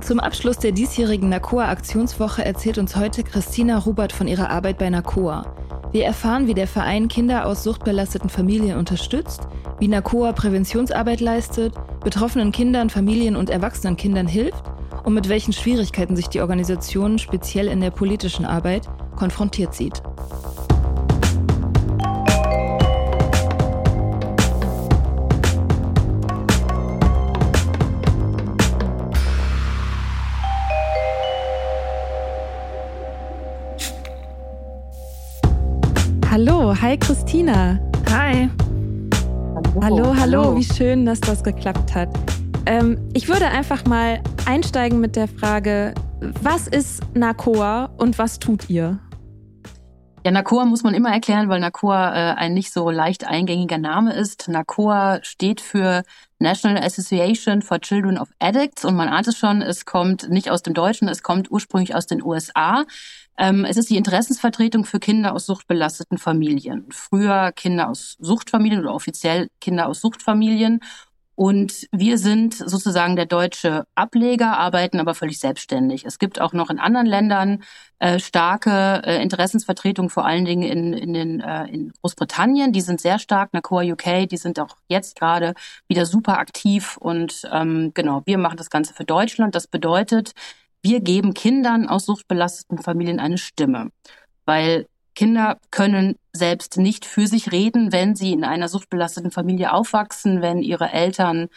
Zum Abschluss der diesjährigen NACOA-Aktionswoche erzählt uns heute Christina Rubert von ihrer Arbeit bei NACOA. Wir erfahren, wie der Verein Kinder aus suchtbelasteten Familien unterstützt, wie NACOA Präventionsarbeit leistet, betroffenen Kindern, Familien und erwachsenen Kindern hilft und mit welchen Schwierigkeiten sich die Organisation speziell in der politischen Arbeit konfrontiert sieht. Hi Christina. Hi. Hallo, hallo, hallo. wie schön, dass das geklappt hat. Ähm, ich würde einfach mal einsteigen mit der Frage, was ist NACOA und was tut ihr? Ja, NACOA muss man immer erklären, weil NACOA äh, ein nicht so leicht eingängiger Name ist. NACOA steht für National Association for Children of Addicts und man ahnt es schon, es kommt nicht aus dem Deutschen, es kommt ursprünglich aus den USA. Ähm, es ist die Interessensvertretung für Kinder aus suchtbelasteten Familien. Früher Kinder aus Suchtfamilien oder offiziell Kinder aus Suchtfamilien. Und wir sind sozusagen der deutsche Ableger, arbeiten aber völlig selbstständig. Es gibt auch noch in anderen Ländern äh, starke äh, Interessensvertretungen, vor allen Dingen in, in, den, äh, in Großbritannien. Die sind sehr stark, NACOA UK, die sind auch jetzt gerade wieder super aktiv. Und ähm, genau, wir machen das Ganze für Deutschland. Das bedeutet, wir geben Kindern aus suchtbelasteten Familien eine Stimme, weil Kinder können selbst nicht für sich reden, wenn sie in einer suchtbelasteten Familie aufwachsen, wenn ihre Eltern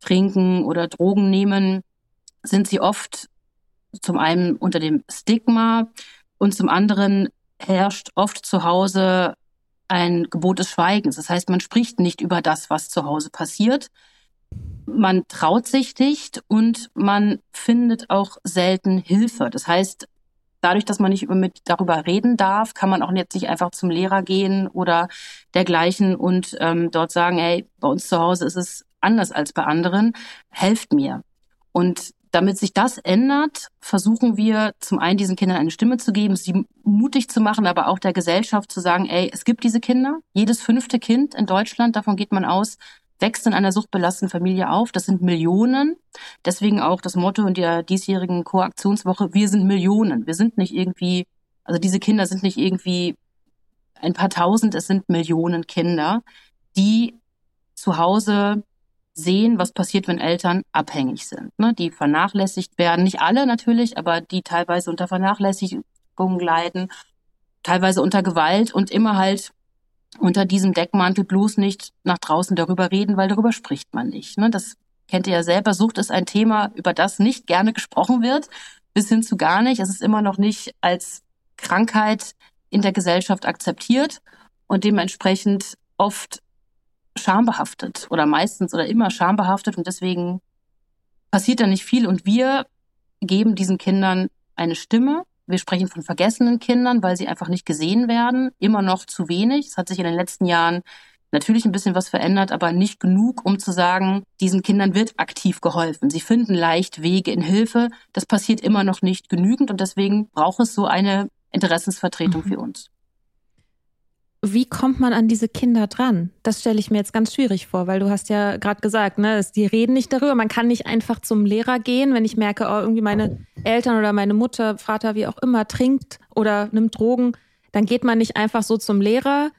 trinken oder Drogen nehmen, sind sie oft zum einen unter dem Stigma und zum anderen herrscht oft zu Hause ein Gebot des Schweigens. Das heißt, man spricht nicht über das, was zu Hause passiert man traut sich nicht und man findet auch selten Hilfe. Das heißt, dadurch, dass man nicht mit darüber reden darf, kann man auch jetzt nicht einfach zum Lehrer gehen oder dergleichen und ähm, dort sagen, hey, bei uns zu Hause ist es anders als bei anderen, helft mir. Und damit sich das ändert, versuchen wir zum einen diesen Kindern eine Stimme zu geben, sie mutig zu machen, aber auch der Gesellschaft zu sagen, ey, es gibt diese Kinder. Jedes fünfte Kind in Deutschland, davon geht man aus, wächst in einer suchtbelasteten Familie auf. Das sind Millionen. Deswegen auch das Motto in der diesjährigen Koaktionswoche, wir sind Millionen. Wir sind nicht irgendwie, also diese Kinder sind nicht irgendwie ein paar tausend, es sind Millionen Kinder, die zu Hause sehen, was passiert, wenn Eltern abhängig sind, ne? die vernachlässigt werden. Nicht alle natürlich, aber die teilweise unter Vernachlässigung leiden, teilweise unter Gewalt und immer halt unter diesem Deckmantel bloß nicht nach draußen darüber reden, weil darüber spricht man nicht. Ne? Das kennt ihr ja selber. Sucht ist ein Thema, über das nicht gerne gesprochen wird, bis hin zu gar nicht. Es ist immer noch nicht als Krankheit in der Gesellschaft akzeptiert und dementsprechend oft schambehaftet oder meistens oder immer schambehaftet und deswegen passiert da nicht viel und wir geben diesen Kindern eine Stimme wir sprechen von vergessenen Kindern, weil sie einfach nicht gesehen werden. Immer noch zu wenig. Es hat sich in den letzten Jahren natürlich ein bisschen was verändert, aber nicht genug, um zu sagen, diesen Kindern wird aktiv geholfen. Sie finden leicht Wege in Hilfe. Das passiert immer noch nicht genügend und deswegen braucht es so eine Interessensvertretung mhm. für uns. Wie kommt man an diese Kinder dran? Das stelle ich mir jetzt ganz schwierig vor, weil du hast ja gerade gesagt, ne, die reden nicht darüber. Man kann nicht einfach zum Lehrer gehen, wenn ich merke, oh, irgendwie meine Eltern oder meine Mutter, Vater, wie auch immer, trinkt oder nimmt Drogen. Dann geht man nicht einfach so zum Lehrer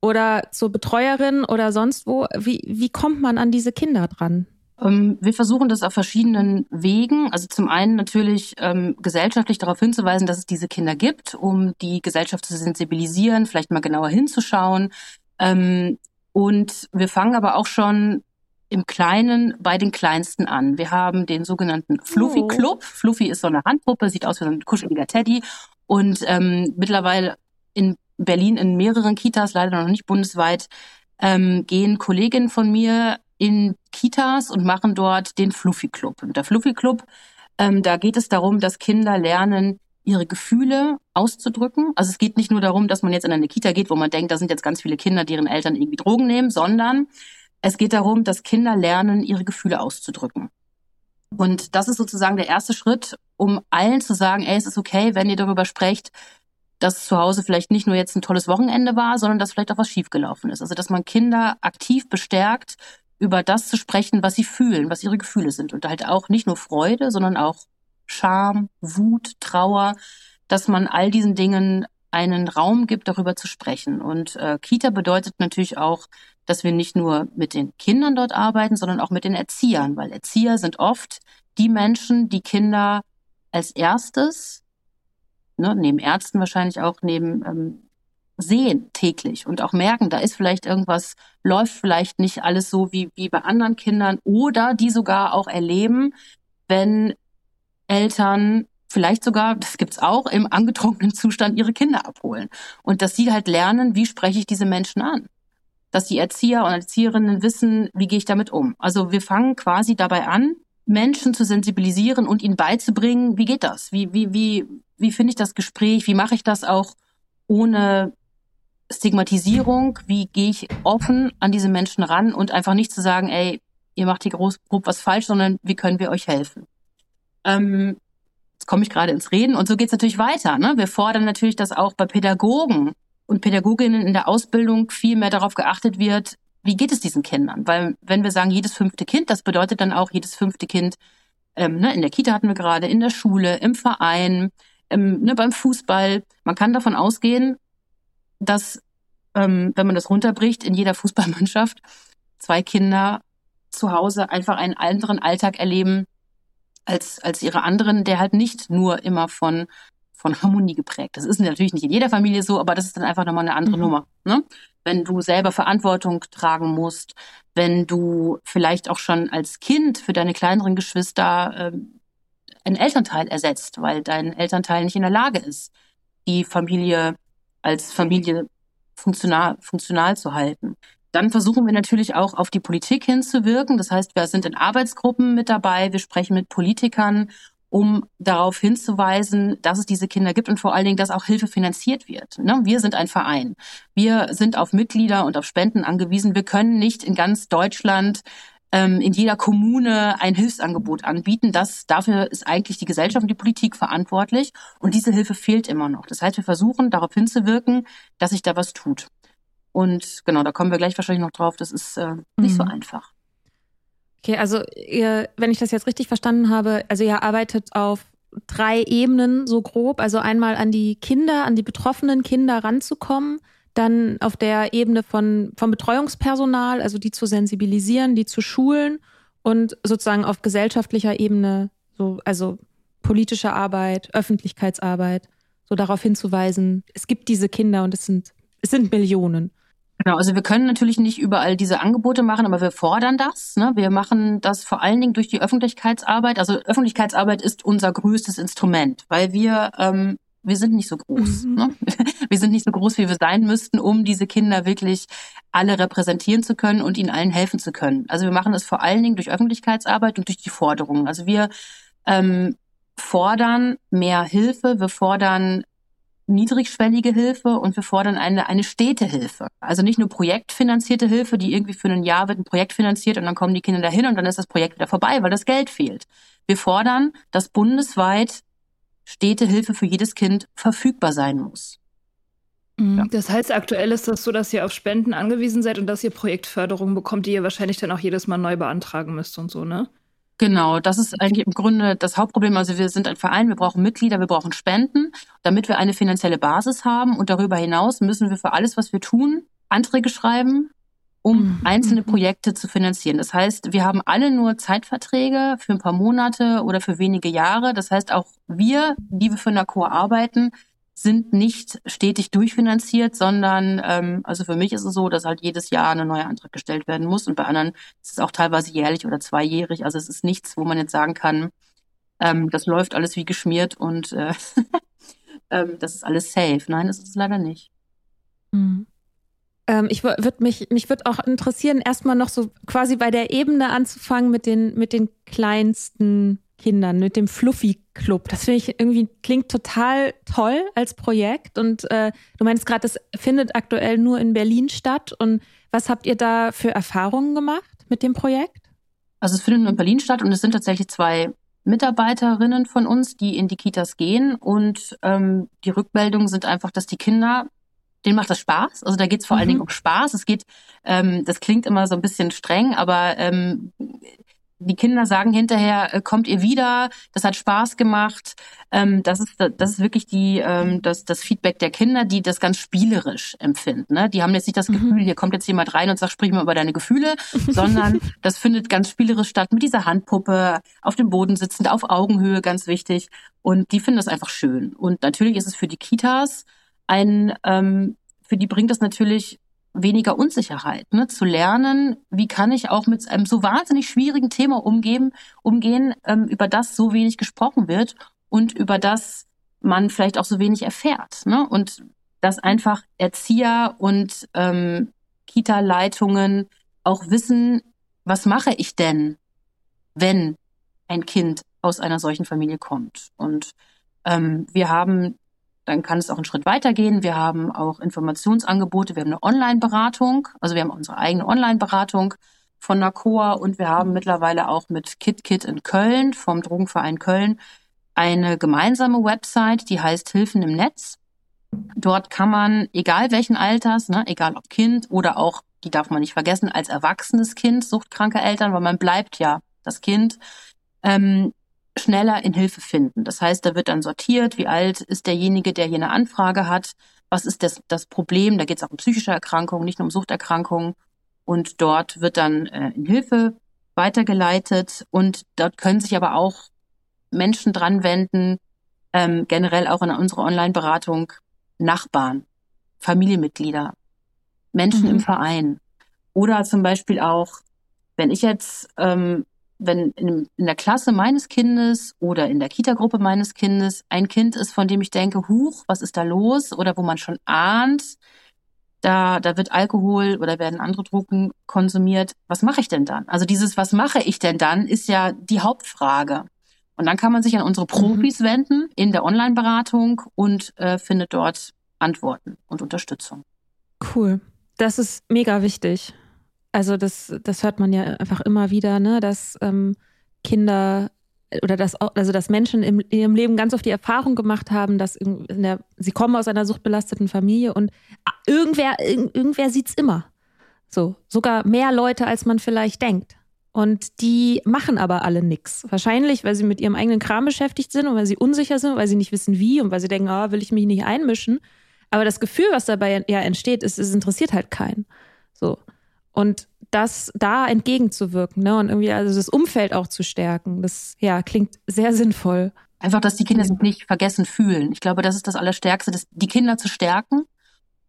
oder zur Betreuerin oder sonst wo. Wie, wie kommt man an diese Kinder dran? Ähm, wir versuchen das auf verschiedenen Wegen. Also zum einen natürlich ähm, gesellschaftlich darauf hinzuweisen, dass es diese Kinder gibt, um die Gesellschaft zu sensibilisieren, vielleicht mal genauer hinzuschauen. Ähm, und wir fangen aber auch schon im Kleinen bei den Kleinsten an. Wir haben den sogenannten Fluffy oh. Club. Fluffy ist so eine Handpuppe, sieht aus wie ein kuscheliger Teddy. Und ähm, mittlerweile in Berlin in mehreren Kitas, leider noch nicht bundesweit, ähm, gehen Kolleginnen von mir in Kitas und machen dort den Fluffy Club. Und der Fluffy Club, ähm, da geht es darum, dass Kinder lernen, ihre Gefühle auszudrücken. Also es geht nicht nur darum, dass man jetzt in eine Kita geht, wo man denkt, da sind jetzt ganz viele Kinder, deren Eltern irgendwie Drogen nehmen, sondern es geht darum, dass Kinder lernen, ihre Gefühle auszudrücken. Und das ist sozusagen der erste Schritt, um allen zu sagen, ey, es ist okay, wenn ihr darüber sprecht, dass zu Hause vielleicht nicht nur jetzt ein tolles Wochenende war, sondern dass vielleicht auch was schiefgelaufen ist. Also dass man Kinder aktiv bestärkt, über das zu sprechen, was sie fühlen, was ihre Gefühle sind. Und halt auch nicht nur Freude, sondern auch Scham, Wut, Trauer, dass man all diesen Dingen einen Raum gibt, darüber zu sprechen. Und äh, Kita bedeutet natürlich auch, dass wir nicht nur mit den Kindern dort arbeiten, sondern auch mit den Erziehern, weil Erzieher sind oft die Menschen, die Kinder als erstes ne, neben Ärzten wahrscheinlich auch neben ähm, sehen täglich und auch merken, da ist vielleicht irgendwas, läuft vielleicht nicht alles so wie, wie bei anderen Kindern oder die sogar auch erleben, wenn Eltern vielleicht sogar, das gibt's auch, im angetrunkenen Zustand ihre Kinder abholen. Und dass sie halt lernen, wie spreche ich diese Menschen an. Dass die Erzieher und Erzieherinnen wissen, wie gehe ich damit um. Also wir fangen quasi dabei an, Menschen zu sensibilisieren und ihnen beizubringen, wie geht das? Wie, wie, wie, wie finde ich das Gespräch? Wie mache ich das auch ohne Stigmatisierung? Wie gehe ich offen an diese Menschen ran und einfach nicht zu sagen, ey, ihr macht hier groß, grob was falsch, sondern wie können wir euch helfen? Ähm, jetzt komme ich gerade ins Reden und so geht es natürlich weiter. Ne? Wir fordern natürlich, dass auch bei Pädagogen und Pädagoginnen in der Ausbildung viel mehr darauf geachtet wird, wie geht es diesen Kindern? Weil wenn wir sagen, jedes fünfte Kind, das bedeutet dann auch jedes fünfte Kind, ähm, ne, in der Kita hatten wir gerade, in der Schule, im Verein, ähm, ne, beim Fußball. Man kann davon ausgehen, dass, ähm, wenn man das runterbricht, in jeder Fußballmannschaft zwei Kinder zu Hause einfach einen anderen Alltag erleben als, als ihre anderen, der halt nicht nur immer von, von Harmonie geprägt. Das ist natürlich nicht in jeder Familie so, aber das ist dann einfach nochmal eine andere mhm. Nummer. Ne? Wenn du selber Verantwortung tragen musst, wenn du vielleicht auch schon als Kind für deine kleineren Geschwister ähm, einen Elternteil ersetzt, weil dein Elternteil nicht in der Lage ist, die Familie als Familie funktional, funktional zu halten. Dann versuchen wir natürlich auch auf die Politik hinzuwirken. Das heißt, wir sind in Arbeitsgruppen mit dabei, wir sprechen mit Politikern, um darauf hinzuweisen, dass es diese Kinder gibt und vor allen Dingen, dass auch Hilfe finanziert wird. Ne? Wir sind ein Verein. Wir sind auf Mitglieder und auf Spenden angewiesen. Wir können nicht in ganz Deutschland ähm, in jeder Kommune ein Hilfsangebot anbieten. Das, dafür ist eigentlich die Gesellschaft und die Politik verantwortlich. Und diese Hilfe fehlt immer noch. Das heißt, wir versuchen darauf hinzuwirken, dass sich da was tut. Und genau, da kommen wir gleich wahrscheinlich noch drauf. Das ist äh, nicht mhm. so einfach. Okay, also ihr, wenn ich das jetzt richtig verstanden habe, also ihr arbeitet auf drei Ebenen so grob. Also einmal an die Kinder, an die betroffenen Kinder ranzukommen dann auf der Ebene von, vom Betreuungspersonal, also die zu sensibilisieren, die zu schulen und sozusagen auf gesellschaftlicher Ebene, so, also politische Arbeit, Öffentlichkeitsarbeit, so darauf hinzuweisen, es gibt diese Kinder und es sind, es sind Millionen. Genau, also wir können natürlich nicht überall diese Angebote machen, aber wir fordern das. Ne? Wir machen das vor allen Dingen durch die Öffentlichkeitsarbeit. Also Öffentlichkeitsarbeit ist unser größtes Instrument, weil wir ähm, wir sind nicht so groß. Mhm. Ne? Wir sind nicht so groß, wie wir sein müssten, um diese Kinder wirklich alle repräsentieren zu können und ihnen allen helfen zu können. Also wir machen das vor allen Dingen durch Öffentlichkeitsarbeit und durch die Forderungen. Also wir ähm, fordern mehr Hilfe, wir fordern niedrigschwellige Hilfe und wir fordern eine, eine Städtehilfe. Also nicht nur projektfinanzierte Hilfe, die irgendwie für ein Jahr wird ein Projekt finanziert und dann kommen die Kinder dahin und dann ist das Projekt wieder vorbei, weil das Geld fehlt. Wir fordern, dass bundesweit Städtehilfe für jedes Kind verfügbar sein muss. Mhm. Ja. Das heißt, aktuell ist das so, dass ihr auf Spenden angewiesen seid und dass ihr Projektförderung bekommt, die ihr wahrscheinlich dann auch jedes Mal neu beantragen müsst und so, ne? Genau, das ist eigentlich im Grunde das Hauptproblem. Also wir sind ein Verein, wir brauchen Mitglieder, wir brauchen Spenden, damit wir eine finanzielle Basis haben. Und darüber hinaus müssen wir für alles, was wir tun, Anträge schreiben, um mhm. einzelne Projekte zu finanzieren. Das heißt, wir haben alle nur Zeitverträge für ein paar Monate oder für wenige Jahre. Das heißt, auch wir, die wir für Nacor arbeiten, sind nicht stetig durchfinanziert, sondern ähm, also für mich ist es so, dass halt jedes Jahr ein neuer Antrag gestellt werden muss und bei anderen ist es auch teilweise jährlich oder zweijährig. Also es ist nichts, wo man jetzt sagen kann, ähm, das läuft alles wie geschmiert und äh, ähm, das ist alles safe. Nein, das ist es leider nicht. Mhm. Ähm, ich würde mich, mich würde auch interessieren, erstmal noch so quasi bei der Ebene anzufangen mit den, mit den kleinsten Kindern, mit dem Fluffy Club. Das finde ich irgendwie klingt total toll als Projekt. Und äh, du meinst gerade, das findet aktuell nur in Berlin statt. Und was habt ihr da für Erfahrungen gemacht mit dem Projekt? Also es findet nur in Berlin statt und es sind tatsächlich zwei Mitarbeiterinnen von uns, die in die Kitas gehen. Und ähm, die Rückmeldungen sind einfach, dass die Kinder denen macht das Spaß. Also da geht es vor mhm. allen Dingen um Spaß. Es geht, ähm, das klingt immer so ein bisschen streng, aber ähm, die Kinder sagen hinterher, äh, kommt ihr wieder, das hat Spaß gemacht. Ähm, das, ist, das ist wirklich die, ähm, das, das Feedback der Kinder, die das ganz spielerisch empfinden. Ne? Die haben jetzt nicht das mhm. Gefühl, hier kommt jetzt jemand rein und sagt, sprich mal über deine Gefühle, sondern das findet ganz spielerisch statt mit dieser Handpuppe, auf dem Boden sitzend, auf Augenhöhe, ganz wichtig. Und die finden das einfach schön. Und natürlich ist es für die Kitas ein, ähm, für die bringt das natürlich weniger Unsicherheit, ne? zu lernen, wie kann ich auch mit einem so wahnsinnig schwierigen Thema umgehen, umgehen, ähm, über das so wenig gesprochen wird und über das man vielleicht auch so wenig erfährt. Ne? Und dass einfach Erzieher und ähm, Kita-Leitungen auch wissen, was mache ich denn, wenn ein Kind aus einer solchen Familie kommt. Und ähm, wir haben dann kann es auch einen Schritt weitergehen. Wir haben auch Informationsangebote. Wir haben eine Online-Beratung. Also wir haben unsere eigene Online-Beratung von NACOA und wir haben mittlerweile auch mit KitKit in Köln vom Drogenverein Köln eine gemeinsame Website, die heißt Hilfen im Netz. Dort kann man, egal welchen Alters, ne, egal ob Kind oder auch, die darf man nicht vergessen, als erwachsenes Kind, suchtkranke Eltern, weil man bleibt ja das Kind, ähm, schneller in Hilfe finden. Das heißt, da wird dann sortiert, wie alt ist derjenige, der hier eine Anfrage hat, was ist das, das Problem, da geht es auch um psychische Erkrankungen, nicht nur um Suchterkrankungen. Und dort wird dann äh, in Hilfe weitergeleitet und dort können sich aber auch Menschen dran wenden, ähm, generell auch in unserer Online-Beratung, Nachbarn, Familienmitglieder, Menschen mhm. im Verein. Oder zum Beispiel auch, wenn ich jetzt ähm, wenn in, in, der Klasse meines Kindes oder in der Kita-Gruppe meines Kindes ein Kind ist, von dem ich denke, huch, was ist da los? Oder wo man schon ahnt, da, da wird Alkohol oder werden andere Drogen konsumiert. Was mache ich denn dann? Also dieses, was mache ich denn dann, ist ja die Hauptfrage. Und dann kann man sich an unsere mhm. Profis mhm. wenden in der Online-Beratung und äh, findet dort Antworten und Unterstützung. Cool. Das ist mega wichtig. Also das, das hört man ja einfach immer wieder, ne, dass ähm, Kinder oder dass also dass Menschen im, in ihrem Leben ganz oft die Erfahrung gemacht haben, dass der, sie kommen aus einer suchtbelasteten Familie und irgendwer, irgendwer sieht's immer. So, sogar mehr Leute, als man vielleicht denkt. Und die machen aber alle nichts. Wahrscheinlich, weil sie mit ihrem eigenen Kram beschäftigt sind und weil sie unsicher sind, weil sie nicht wissen wie und weil sie denken, ah, will ich mich nicht einmischen. Aber das Gefühl, was dabei ja entsteht, ist, es interessiert halt keinen. So. Und das da entgegenzuwirken, ne? Und irgendwie also das Umfeld auch zu stärken, das ja klingt sehr sinnvoll. Einfach, dass die Kinder sich nicht vergessen fühlen. Ich glaube, das ist das Allerstärkste, das, die Kinder zu stärken,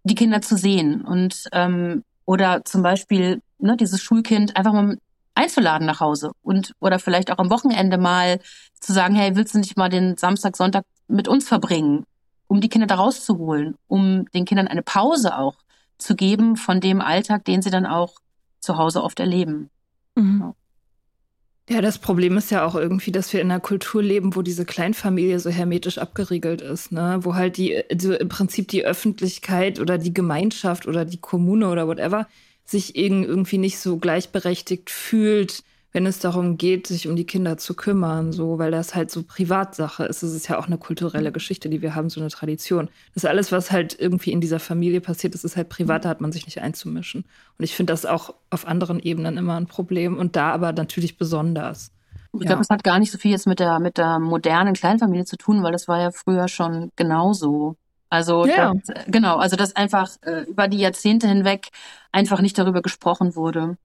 die Kinder zu sehen und ähm, oder zum Beispiel ne, dieses Schulkind einfach mal einzuladen nach Hause und oder vielleicht auch am Wochenende mal zu sagen, hey, willst du nicht mal den Samstag, Sonntag mit uns verbringen, um die Kinder da rauszuholen, um den Kindern eine Pause auch zu geben von dem Alltag, den sie dann auch zu Hause oft erleben. Mhm. Ja, das Problem ist ja auch irgendwie, dass wir in einer Kultur leben, wo diese Kleinfamilie so hermetisch abgeriegelt ist, ne? Wo halt die, also im Prinzip die Öffentlichkeit oder die Gemeinschaft oder die Kommune oder whatever sich irgendwie nicht so gleichberechtigt fühlt, wenn es darum geht, sich um die Kinder zu kümmern, so, weil das halt so Privatsache ist. Es ist ja auch eine kulturelle Geschichte, die wir haben, so eine Tradition. Das ist alles, was halt irgendwie in dieser Familie passiert, das ist halt privat, da hat man sich nicht einzumischen. Und ich finde das auch auf anderen Ebenen immer ein Problem und da aber natürlich besonders. Ich glaube, es hat gar nicht so viel jetzt mit der, mit der modernen Kleinfamilie zu tun, weil das war ja früher schon genauso. Also ja. das, genau, also dass einfach äh, über die Jahrzehnte hinweg einfach nicht darüber gesprochen wurde.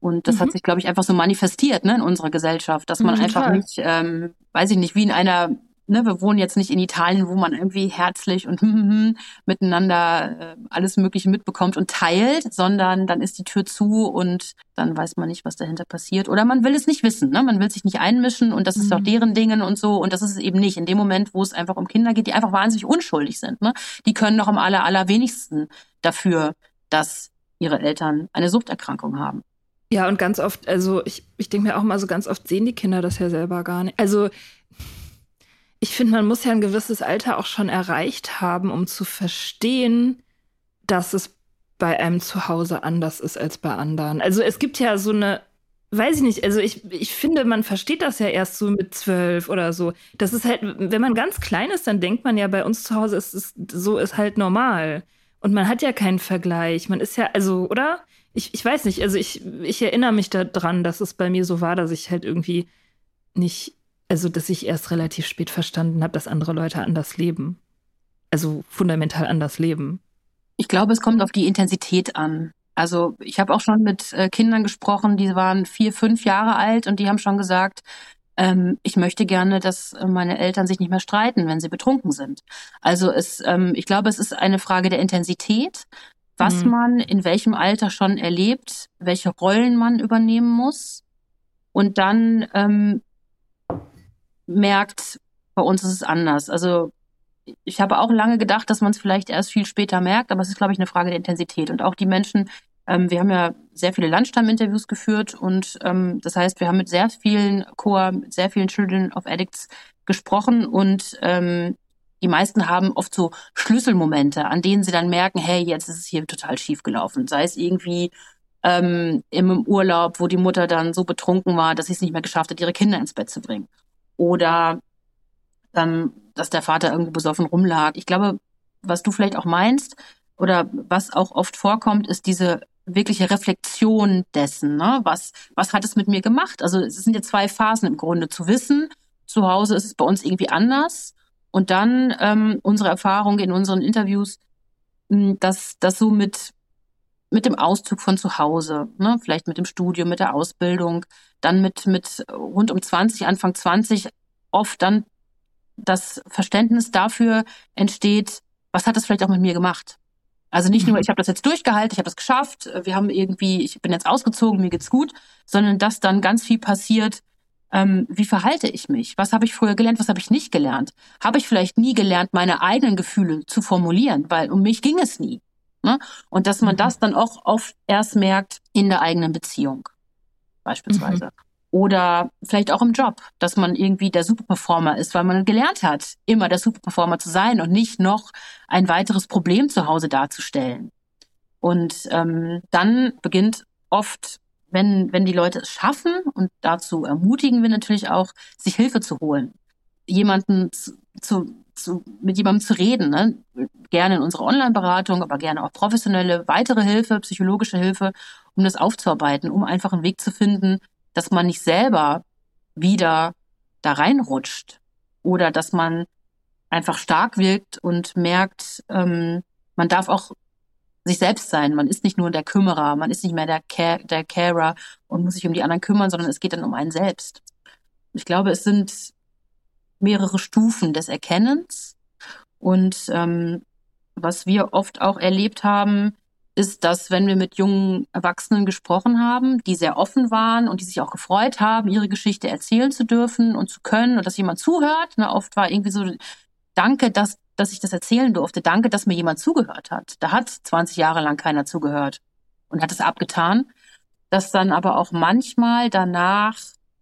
Und das mhm. hat sich, glaube ich, einfach so manifestiert ne, in unserer Gesellschaft, dass man mhm, einfach nicht, ähm, weiß ich nicht, wie in einer, ne, wir wohnen jetzt nicht in Italien, wo man irgendwie herzlich und hm, hm, hm, miteinander äh, alles Mögliche mitbekommt und teilt, sondern dann ist die Tür zu und dann weiß man nicht, was dahinter passiert. Oder man will es nicht wissen, ne? man will sich nicht einmischen und das ist doch mhm. deren Dingen und so. Und das ist es eben nicht. In dem Moment, wo es einfach um Kinder geht, die einfach wahnsinnig unschuldig sind, ne? die können noch am aller, allerwenigsten dafür, dass ihre Eltern eine Suchterkrankung haben. Ja, und ganz oft, also ich, ich denke mir auch mal so ganz oft sehen die Kinder das ja selber gar nicht. Also ich finde, man muss ja ein gewisses Alter auch schon erreicht haben, um zu verstehen, dass es bei einem zu Hause anders ist als bei anderen. Also es gibt ja so eine, weiß ich nicht, also ich, ich finde, man versteht das ja erst so mit zwölf oder so. Das ist halt, wenn man ganz klein ist, dann denkt man ja, bei uns zu Hause ist es so ist halt normal. Und man hat ja keinen Vergleich. Man ist ja, also, oder? Ich, ich weiß nicht, also ich, ich erinnere mich daran, dass es bei mir so war, dass ich halt irgendwie nicht, also dass ich erst relativ spät verstanden habe, dass andere Leute anders leben. Also fundamental anders leben. Ich glaube, es kommt auf die Intensität an. Also ich habe auch schon mit äh, Kindern gesprochen, die waren vier, fünf Jahre alt und die haben schon gesagt, ähm, ich möchte gerne, dass meine Eltern sich nicht mehr streiten, wenn sie betrunken sind. Also es, ähm, ich glaube, es ist eine Frage der Intensität was mhm. man in welchem Alter schon erlebt, welche Rollen man übernehmen muss und dann ähm, merkt, bei uns ist es anders. Also ich habe auch lange gedacht, dass man es vielleicht erst viel später merkt, aber es ist, glaube ich, eine Frage der Intensität. Und auch die Menschen, ähm, wir haben ja sehr viele Lunchtime-Interviews geführt und ähm, das heißt, wir haben mit sehr vielen Chor, mit sehr vielen Children of Addicts gesprochen und ähm, die meisten haben oft so Schlüsselmomente, an denen sie dann merken, hey, jetzt ist es hier total schief gelaufen. Sei es irgendwie ähm, im Urlaub, wo die Mutter dann so betrunken war, dass sie es nicht mehr geschafft hat, ihre Kinder ins Bett zu bringen. Oder dann, dass der Vater irgendwo besoffen rumlag. Ich glaube, was du vielleicht auch meinst oder was auch oft vorkommt, ist diese wirkliche Reflexion dessen. Ne? Was, was hat es mit mir gemacht? Also es sind ja zwei Phasen im Grunde. Zu wissen, zu Hause ist es bei uns irgendwie anders und dann ähm, unsere Erfahrung in unseren Interviews, hm, dass das so mit mit dem Auszug von zu Hause, ne, vielleicht mit dem Studium, mit der Ausbildung, dann mit mit rund um 20, Anfang 20 oft dann das Verständnis dafür entsteht, was hat das vielleicht auch mit mir gemacht? Also nicht nur, mhm. ich habe das jetzt durchgehalten, ich habe das geschafft, wir haben irgendwie, ich bin jetzt ausgezogen, mir geht's gut, sondern dass dann ganz viel passiert, ähm, wie verhalte ich mich? Was habe ich früher gelernt? Was habe ich nicht gelernt? Habe ich vielleicht nie gelernt, meine eigenen Gefühle zu formulieren, weil um mich ging es nie. Ne? Und dass man mhm. das dann auch oft erst merkt in der eigenen Beziehung, beispielsweise. Mhm. Oder vielleicht auch im Job, dass man irgendwie der Superperformer ist, weil man gelernt hat, immer der Superperformer zu sein und nicht noch ein weiteres Problem zu Hause darzustellen. Und ähm, dann beginnt oft wenn, wenn die Leute es schaffen, und dazu ermutigen wir natürlich auch, sich Hilfe zu holen, jemanden zu, zu, zu mit jemandem zu reden, ne? gerne in unserer Online-Beratung, aber gerne auch professionelle weitere Hilfe, psychologische Hilfe, um das aufzuarbeiten, um einfach einen Weg zu finden, dass man nicht selber wieder da reinrutscht oder dass man einfach stark wirkt und merkt, ähm, man darf auch sich selbst sein. Man ist nicht nur der Kümmerer, man ist nicht mehr der, Care, der Carer und muss sich um die anderen kümmern, sondern es geht dann um einen selbst. Ich glaube, es sind mehrere Stufen des Erkennens. Und ähm, was wir oft auch erlebt haben, ist, dass wenn wir mit jungen Erwachsenen gesprochen haben, die sehr offen waren und die sich auch gefreut haben, ihre Geschichte erzählen zu dürfen und zu können und dass jemand zuhört. Ne, oft war irgendwie so, danke, dass dass ich das erzählen durfte. Danke, dass mir jemand zugehört hat. Da hat 20 Jahre lang keiner zugehört und hat es abgetan. Dass dann aber auch manchmal danach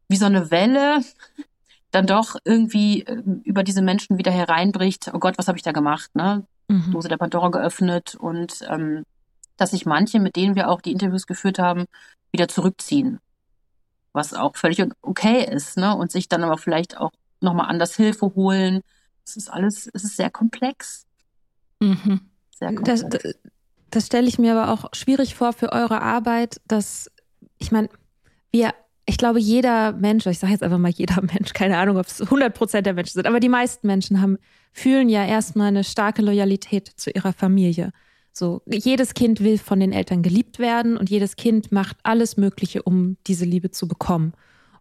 wie so eine Welle dann doch irgendwie ähm, über diese Menschen wieder hereinbricht. Oh Gott, was habe ich da gemacht? Ne? Mhm. Dose der Pandora geöffnet und ähm, dass sich manche, mit denen wir auch die Interviews geführt haben, wieder zurückziehen. Was auch völlig okay ist, ne? Und sich dann aber vielleicht auch nochmal anders Hilfe holen. Es ist alles, es ist sehr komplex. Mhm. Sehr komplex. Das, das, das stelle ich mir aber auch schwierig vor für eure Arbeit, dass, ich meine, wir ich glaube, jeder Mensch, ich sage jetzt einfach mal jeder Mensch, keine Ahnung, ob es 100 Prozent der Menschen sind, aber die meisten Menschen haben, fühlen ja erstmal eine starke Loyalität zu ihrer Familie. So, jedes Kind will von den Eltern geliebt werden und jedes Kind macht alles Mögliche, um diese Liebe zu bekommen.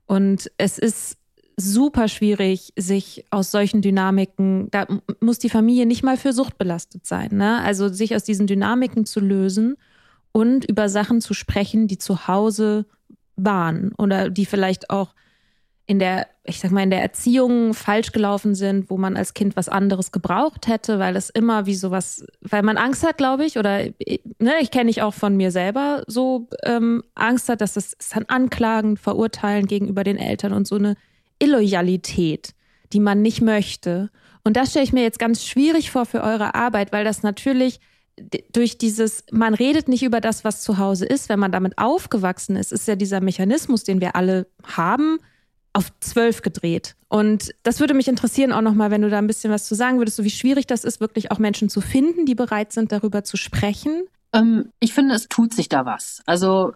Und es ist super schwierig, sich aus solchen Dynamiken, da muss die Familie nicht mal für Sucht belastet sein, ne? Also sich aus diesen Dynamiken zu lösen und über Sachen zu sprechen, die zu Hause waren oder die vielleicht auch in der, ich sag mal, in der Erziehung falsch gelaufen sind, wo man als Kind was anderes gebraucht hätte, weil es immer wie sowas, weil man Angst hat, glaube ich, oder ne, ich kenne ich auch von mir selber so ähm, Angst hat, dass es dann Anklagen, Verurteilen gegenüber den Eltern und so eine Illoyalität, die man nicht möchte. Und das stelle ich mir jetzt ganz schwierig vor für eure Arbeit, weil das natürlich durch dieses, man redet nicht über das, was zu Hause ist, wenn man damit aufgewachsen ist, ist ja dieser Mechanismus, den wir alle haben, auf zwölf gedreht. Und das würde mich interessieren auch nochmal, wenn du da ein bisschen was zu sagen würdest, so wie schwierig das ist, wirklich auch Menschen zu finden, die bereit sind, darüber zu sprechen. Ähm, ich finde, es tut sich da was. Also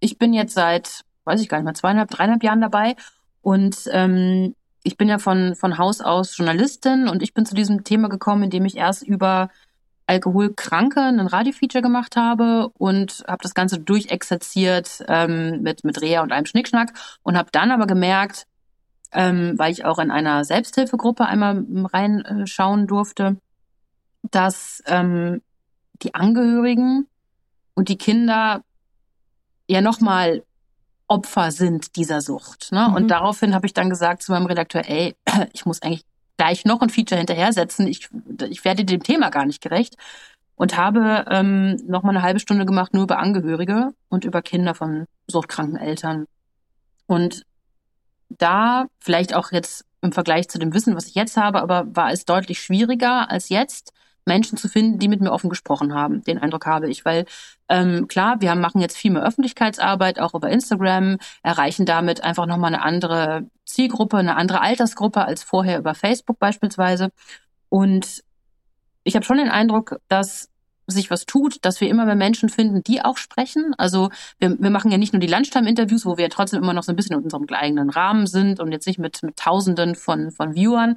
ich bin jetzt seit, weiß ich gar nicht mal, zweieinhalb, dreieinhalb Jahren dabei und ähm, ich bin ja von, von Haus aus Journalistin und ich bin zu diesem Thema gekommen, indem ich erst über Alkoholkranke ein Radiofeature gemacht habe und habe das Ganze durchexerziert ähm, mit, mit Rea und einem Schnickschnack und habe dann aber gemerkt, ähm, weil ich auch in einer Selbsthilfegruppe einmal reinschauen durfte, dass ähm, die Angehörigen und die Kinder ja nochmal Opfer sind dieser Sucht. Ne? Mhm. Und daraufhin habe ich dann gesagt zu meinem Redakteur, ey, ich muss eigentlich gleich noch ein Feature hinterher setzen. Ich, ich werde dem Thema gar nicht gerecht. Und habe ähm, noch mal eine halbe Stunde gemacht, nur über Angehörige und über Kinder von suchtkranken Eltern. Und da, vielleicht auch jetzt im Vergleich zu dem Wissen, was ich jetzt habe, aber war es deutlich schwieriger als jetzt, Menschen zu finden, die mit mir offen gesprochen haben. Den Eindruck habe ich, weil ähm, klar, wir haben, machen jetzt viel mehr Öffentlichkeitsarbeit, auch über Instagram, erreichen damit einfach nochmal eine andere Zielgruppe, eine andere Altersgruppe als vorher über Facebook beispielsweise. Und ich habe schon den Eindruck, dass sich was tut, dass wir immer mehr Menschen finden, die auch sprechen. Also wir, wir machen ja nicht nur die Lunchtime-Interviews, wo wir ja trotzdem immer noch so ein bisschen in unserem eigenen Rahmen sind und jetzt nicht mit, mit Tausenden von, von Viewern,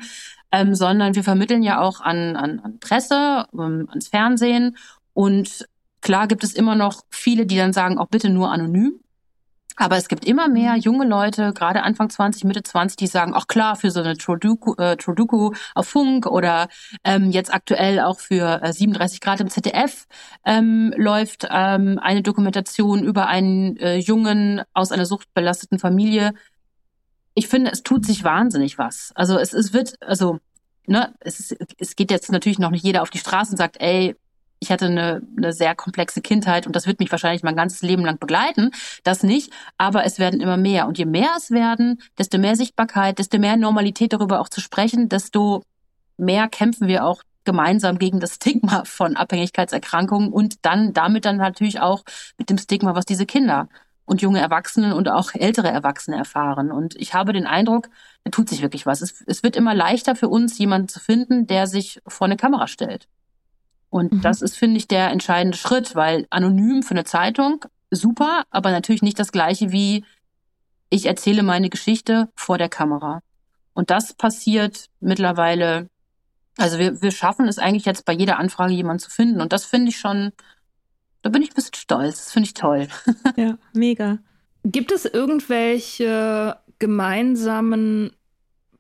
ähm, sondern wir vermitteln ja auch an, an, an Presse, ähm, ans Fernsehen. Und klar gibt es immer noch viele, die dann sagen, auch bitte nur anonym. Aber es gibt immer mehr mhm. junge Leute, gerade Anfang 20, Mitte 20, die sagen, ach klar, für so eine Troduku, äh, Troduku auf Funk oder ähm, jetzt aktuell auch für äh, 37 Grad im ZDF ähm, läuft ähm, eine Dokumentation über einen äh, Jungen aus einer suchtbelasteten Familie. Ich finde, es tut sich wahnsinnig was. Also es, es wird, also ne, es, ist, es geht jetzt natürlich noch nicht jeder auf die Straße und sagt, ey, ich hatte eine, eine sehr komplexe Kindheit und das wird mich wahrscheinlich mein ganzes Leben lang begleiten. Das nicht, aber es werden immer mehr. Und je mehr es werden, desto mehr Sichtbarkeit, desto mehr Normalität darüber auch zu sprechen, desto mehr kämpfen wir auch gemeinsam gegen das Stigma von Abhängigkeitserkrankungen und dann damit dann natürlich auch mit dem Stigma, was diese Kinder und junge Erwachsene und auch ältere Erwachsene erfahren. Und ich habe den Eindruck, da tut sich wirklich was. Es, es wird immer leichter für uns, jemanden zu finden, der sich vor eine Kamera stellt. Und mhm. das ist, finde ich, der entscheidende Schritt, weil anonym für eine Zeitung super, aber natürlich nicht das gleiche wie ich erzähle meine Geschichte vor der Kamera. Und das passiert mittlerweile, also wir, wir schaffen es eigentlich jetzt bei jeder Anfrage jemanden zu finden. Und das finde ich schon, da bin ich ein bisschen stolz. Das finde ich toll. Ja, mega. Gibt es irgendwelche gemeinsamen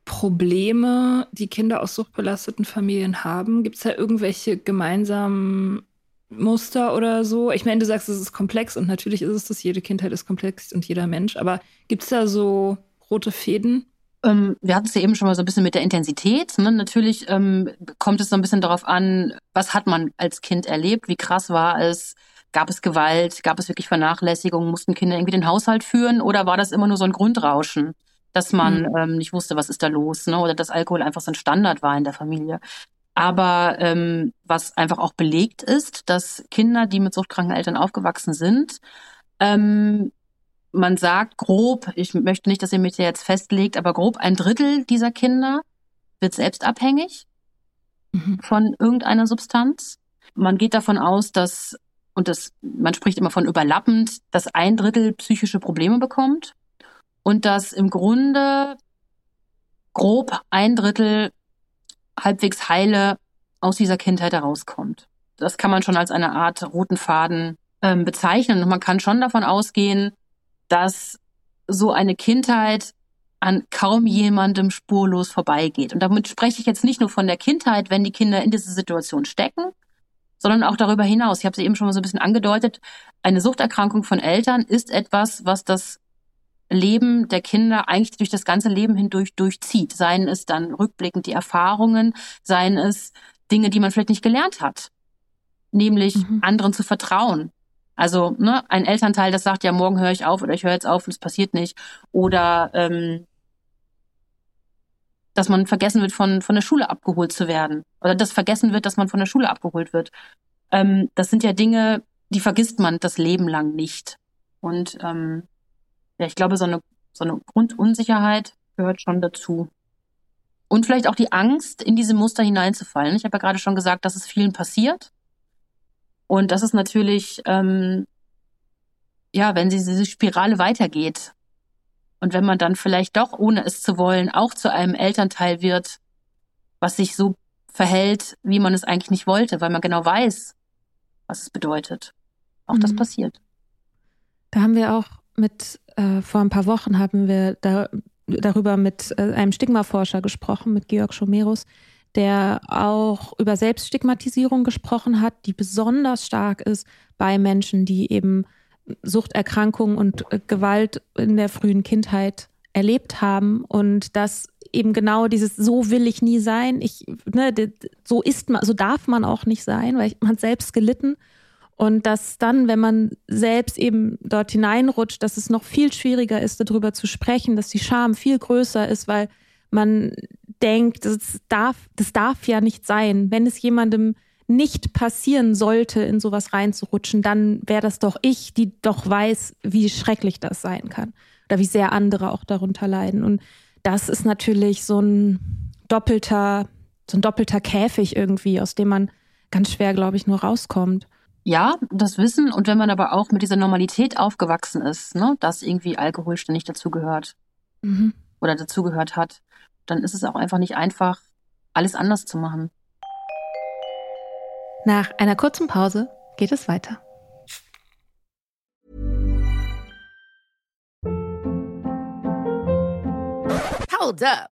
Probleme, die Kinder aus suchtbelasteten Familien haben? Gibt es da irgendwelche gemeinsamen Muster oder so? Ich meine, du sagst, es ist komplex und natürlich ist es das, jede Kindheit ist komplex und jeder Mensch, aber gibt es da so rote Fäden? Ähm, wir hatten es ja eben schon mal so ein bisschen mit der Intensität. Ne? Natürlich ähm, kommt es so ein bisschen darauf an, was hat man als Kind erlebt, wie krass war es, gab es Gewalt, gab es wirklich Vernachlässigung, mussten Kinder irgendwie den Haushalt führen oder war das immer nur so ein Grundrauschen? Dass man mhm. ähm, nicht wusste, was ist da los, ne? oder dass Alkohol einfach so ein Standard war in der Familie. Aber ähm, was einfach auch belegt ist, dass Kinder, die mit suchtkranken Eltern aufgewachsen sind, ähm, man sagt grob, ich möchte nicht, dass ihr mich jetzt festlegt, aber grob ein Drittel dieser Kinder wird selbst abhängig mhm. von irgendeiner Substanz. Man geht davon aus, dass, und das, man spricht immer von überlappend, dass ein Drittel psychische Probleme bekommt und dass im Grunde grob ein Drittel halbwegs heile aus dieser Kindheit herauskommt. Das kann man schon als eine Art roten Faden ähm, bezeichnen. Und man kann schon davon ausgehen, dass so eine Kindheit an kaum jemandem spurlos vorbeigeht. Und damit spreche ich jetzt nicht nur von der Kindheit, wenn die Kinder in dieser Situation stecken, sondern auch darüber hinaus. Ich habe es eben schon mal so ein bisschen angedeutet. Eine Suchterkrankung von Eltern ist etwas, was das Leben der Kinder eigentlich durch das ganze Leben hindurch durchzieht. Seien es dann rückblickend die Erfahrungen, seien es Dinge, die man vielleicht nicht gelernt hat. Nämlich mhm. anderen zu vertrauen. Also ne, ein Elternteil, das sagt, ja, morgen höre ich auf oder ich höre jetzt auf und es passiert nicht. Oder ähm, dass man vergessen wird, von, von der Schule abgeholt zu werden. Oder dass vergessen wird, dass man von der Schule abgeholt wird. Ähm, das sind ja Dinge, die vergisst man das Leben lang nicht. Und ähm, ja, ich glaube, so eine, so eine Grundunsicherheit gehört schon dazu. Und vielleicht auch die Angst, in diese Muster hineinzufallen. Ich habe ja gerade schon gesagt, dass es vielen passiert. Und das ist natürlich, ähm, ja, wenn diese Spirale weitergeht und wenn man dann vielleicht doch, ohne es zu wollen, auch zu einem Elternteil wird, was sich so verhält, wie man es eigentlich nicht wollte, weil man genau weiß, was es bedeutet. Auch mhm. das passiert. Da haben wir auch mit äh, vor ein paar Wochen haben wir da, darüber mit äh, einem Stigmaforscher gesprochen, mit Georg Schomerus, der auch über Selbststigmatisierung gesprochen hat, die besonders stark ist bei Menschen, die eben Suchterkrankungen und äh, Gewalt in der frühen Kindheit erlebt haben und dass eben genau dieses so will ich nie sein, ich ne, so ist man, so darf man auch nicht sein, weil man selbst gelitten und dass dann, wenn man selbst eben dort hineinrutscht, dass es noch viel schwieriger ist, darüber zu sprechen, dass die Scham viel größer ist, weil man denkt, das darf, das darf ja nicht sein. Wenn es jemandem nicht passieren sollte, in sowas reinzurutschen, dann wäre das doch ich, die doch weiß, wie schrecklich das sein kann. Oder wie sehr andere auch darunter leiden. Und das ist natürlich so ein doppelter, so ein doppelter Käfig irgendwie, aus dem man ganz schwer, glaube ich, nur rauskommt. Ja, das Wissen und wenn man aber auch mit dieser Normalität aufgewachsen ist, ne, dass irgendwie Alkohol ständig dazugehört mhm. oder dazugehört hat, dann ist es auch einfach nicht einfach, alles anders zu machen. Nach einer kurzen Pause geht es weiter. Hold up.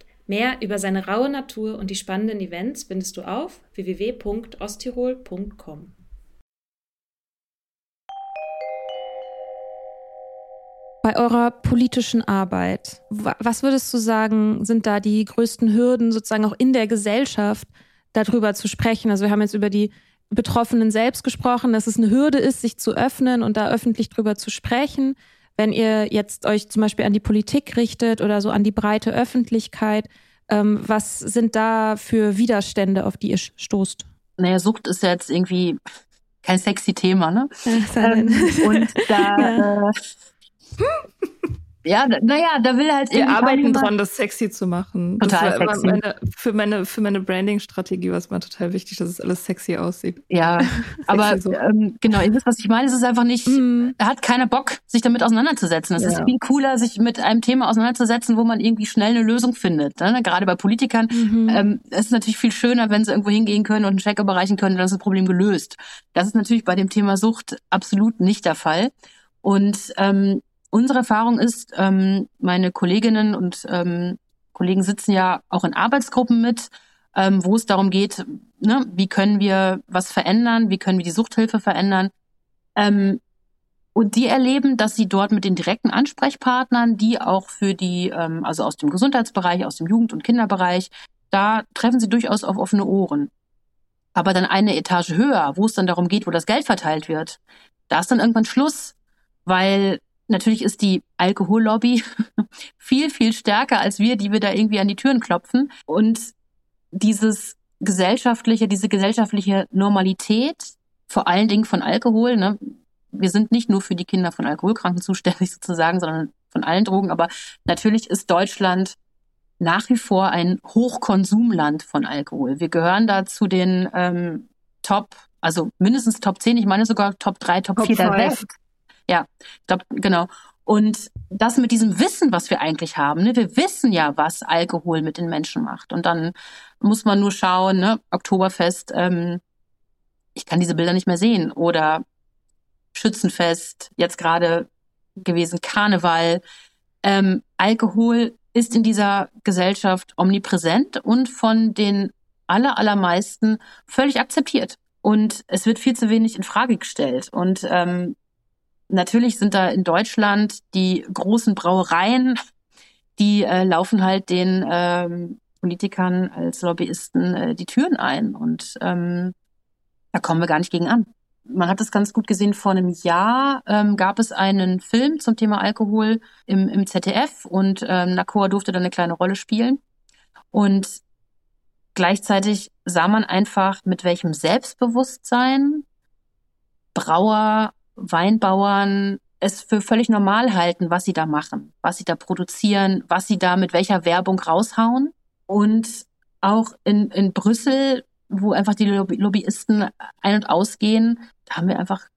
Mehr über seine raue Natur und die spannenden Events findest du auf www.osttirol.com. Bei eurer politischen Arbeit, was würdest du sagen, sind da die größten Hürden sozusagen auch in der Gesellschaft, darüber zu sprechen? Also wir haben jetzt über die Betroffenen selbst gesprochen, dass es eine Hürde ist, sich zu öffnen und da öffentlich drüber zu sprechen. Wenn ihr jetzt euch zum Beispiel an die Politik richtet oder so an die breite Öffentlichkeit, ähm, was sind da für Widerstände, auf die ihr stoßt? Naja, Sucht ist ja jetzt irgendwie kein sexy Thema, ne? Ja, ähm, und da ja. ja, naja, da will halt Wir arbeiten dran, das sexy zu machen. Total sexy. Meine, für meine, für meine Branding-Strategie war es mal total wichtig, dass es alles sexy aussieht. Ja, aber so. ähm, genau, ihr wisst, was ich meine. Es ist einfach nicht, mm. hat keiner Bock, sich damit auseinanderzusetzen. Es ja. ist viel cooler, sich mit einem Thema auseinanderzusetzen, wo man irgendwie schnell eine Lösung findet. Ne? Gerade bei Politikern. Mhm. Ähm, es ist natürlich viel schöner, wenn sie irgendwo hingehen können und einen Check überreichen können, dann ist das Problem gelöst. Das ist natürlich bei dem Thema Sucht absolut nicht der Fall. Und ähm, Unsere Erfahrung ist, ähm, meine Kolleginnen und ähm, Kollegen sitzen ja auch in Arbeitsgruppen mit, ähm, wo es darum geht, ne, wie können wir was verändern, wie können wir die Suchthilfe verändern. Ähm, und die erleben, dass sie dort mit den direkten Ansprechpartnern, die auch für die, ähm, also aus dem Gesundheitsbereich, aus dem Jugend- und Kinderbereich, da treffen sie durchaus auf offene Ohren. Aber dann eine Etage höher, wo es dann darum geht, wo das Geld verteilt wird, da ist dann irgendwann Schluss, weil Natürlich ist die Alkohollobby viel, viel stärker als wir, die wir da irgendwie an die Türen klopfen. Und dieses gesellschaftliche, diese gesellschaftliche Normalität, vor allen Dingen von Alkohol, ne? wir sind nicht nur für die Kinder von Alkoholkranken zuständig sozusagen, sondern von allen Drogen. Aber natürlich ist Deutschland nach wie vor ein Hochkonsumland von Alkohol. Wir gehören da zu den ähm, Top, also mindestens Top 10, ich meine sogar Top 3, Top, Top 4 der Welt. Ja, ich glaube, genau. Und das mit diesem Wissen, was wir eigentlich haben, ne? wir wissen ja, was Alkohol mit den Menschen macht. Und dann muss man nur schauen, ne? Oktoberfest, ähm, ich kann diese Bilder nicht mehr sehen. Oder Schützenfest, jetzt gerade gewesen, Karneval. Ähm, Alkohol ist in dieser Gesellschaft omnipräsent und von den aller, allermeisten völlig akzeptiert. Und es wird viel zu wenig in Frage gestellt. Und ähm, Natürlich sind da in Deutschland die großen Brauereien, die äh, laufen halt den ähm, Politikern als Lobbyisten äh, die Türen ein und ähm, da kommen wir gar nicht gegen an. Man hat das ganz gut gesehen, vor einem Jahr ähm, gab es einen Film zum Thema Alkohol im, im ZDF und ähm, Nakoa durfte da eine kleine Rolle spielen. Und gleichzeitig sah man einfach, mit welchem Selbstbewusstsein Brauer Weinbauern es für völlig normal halten, was sie da machen, was sie da produzieren, was sie da mit welcher Werbung raushauen. Und auch in, in Brüssel, wo einfach die Lobby Lobbyisten ein- und ausgehen, da haben wir einfach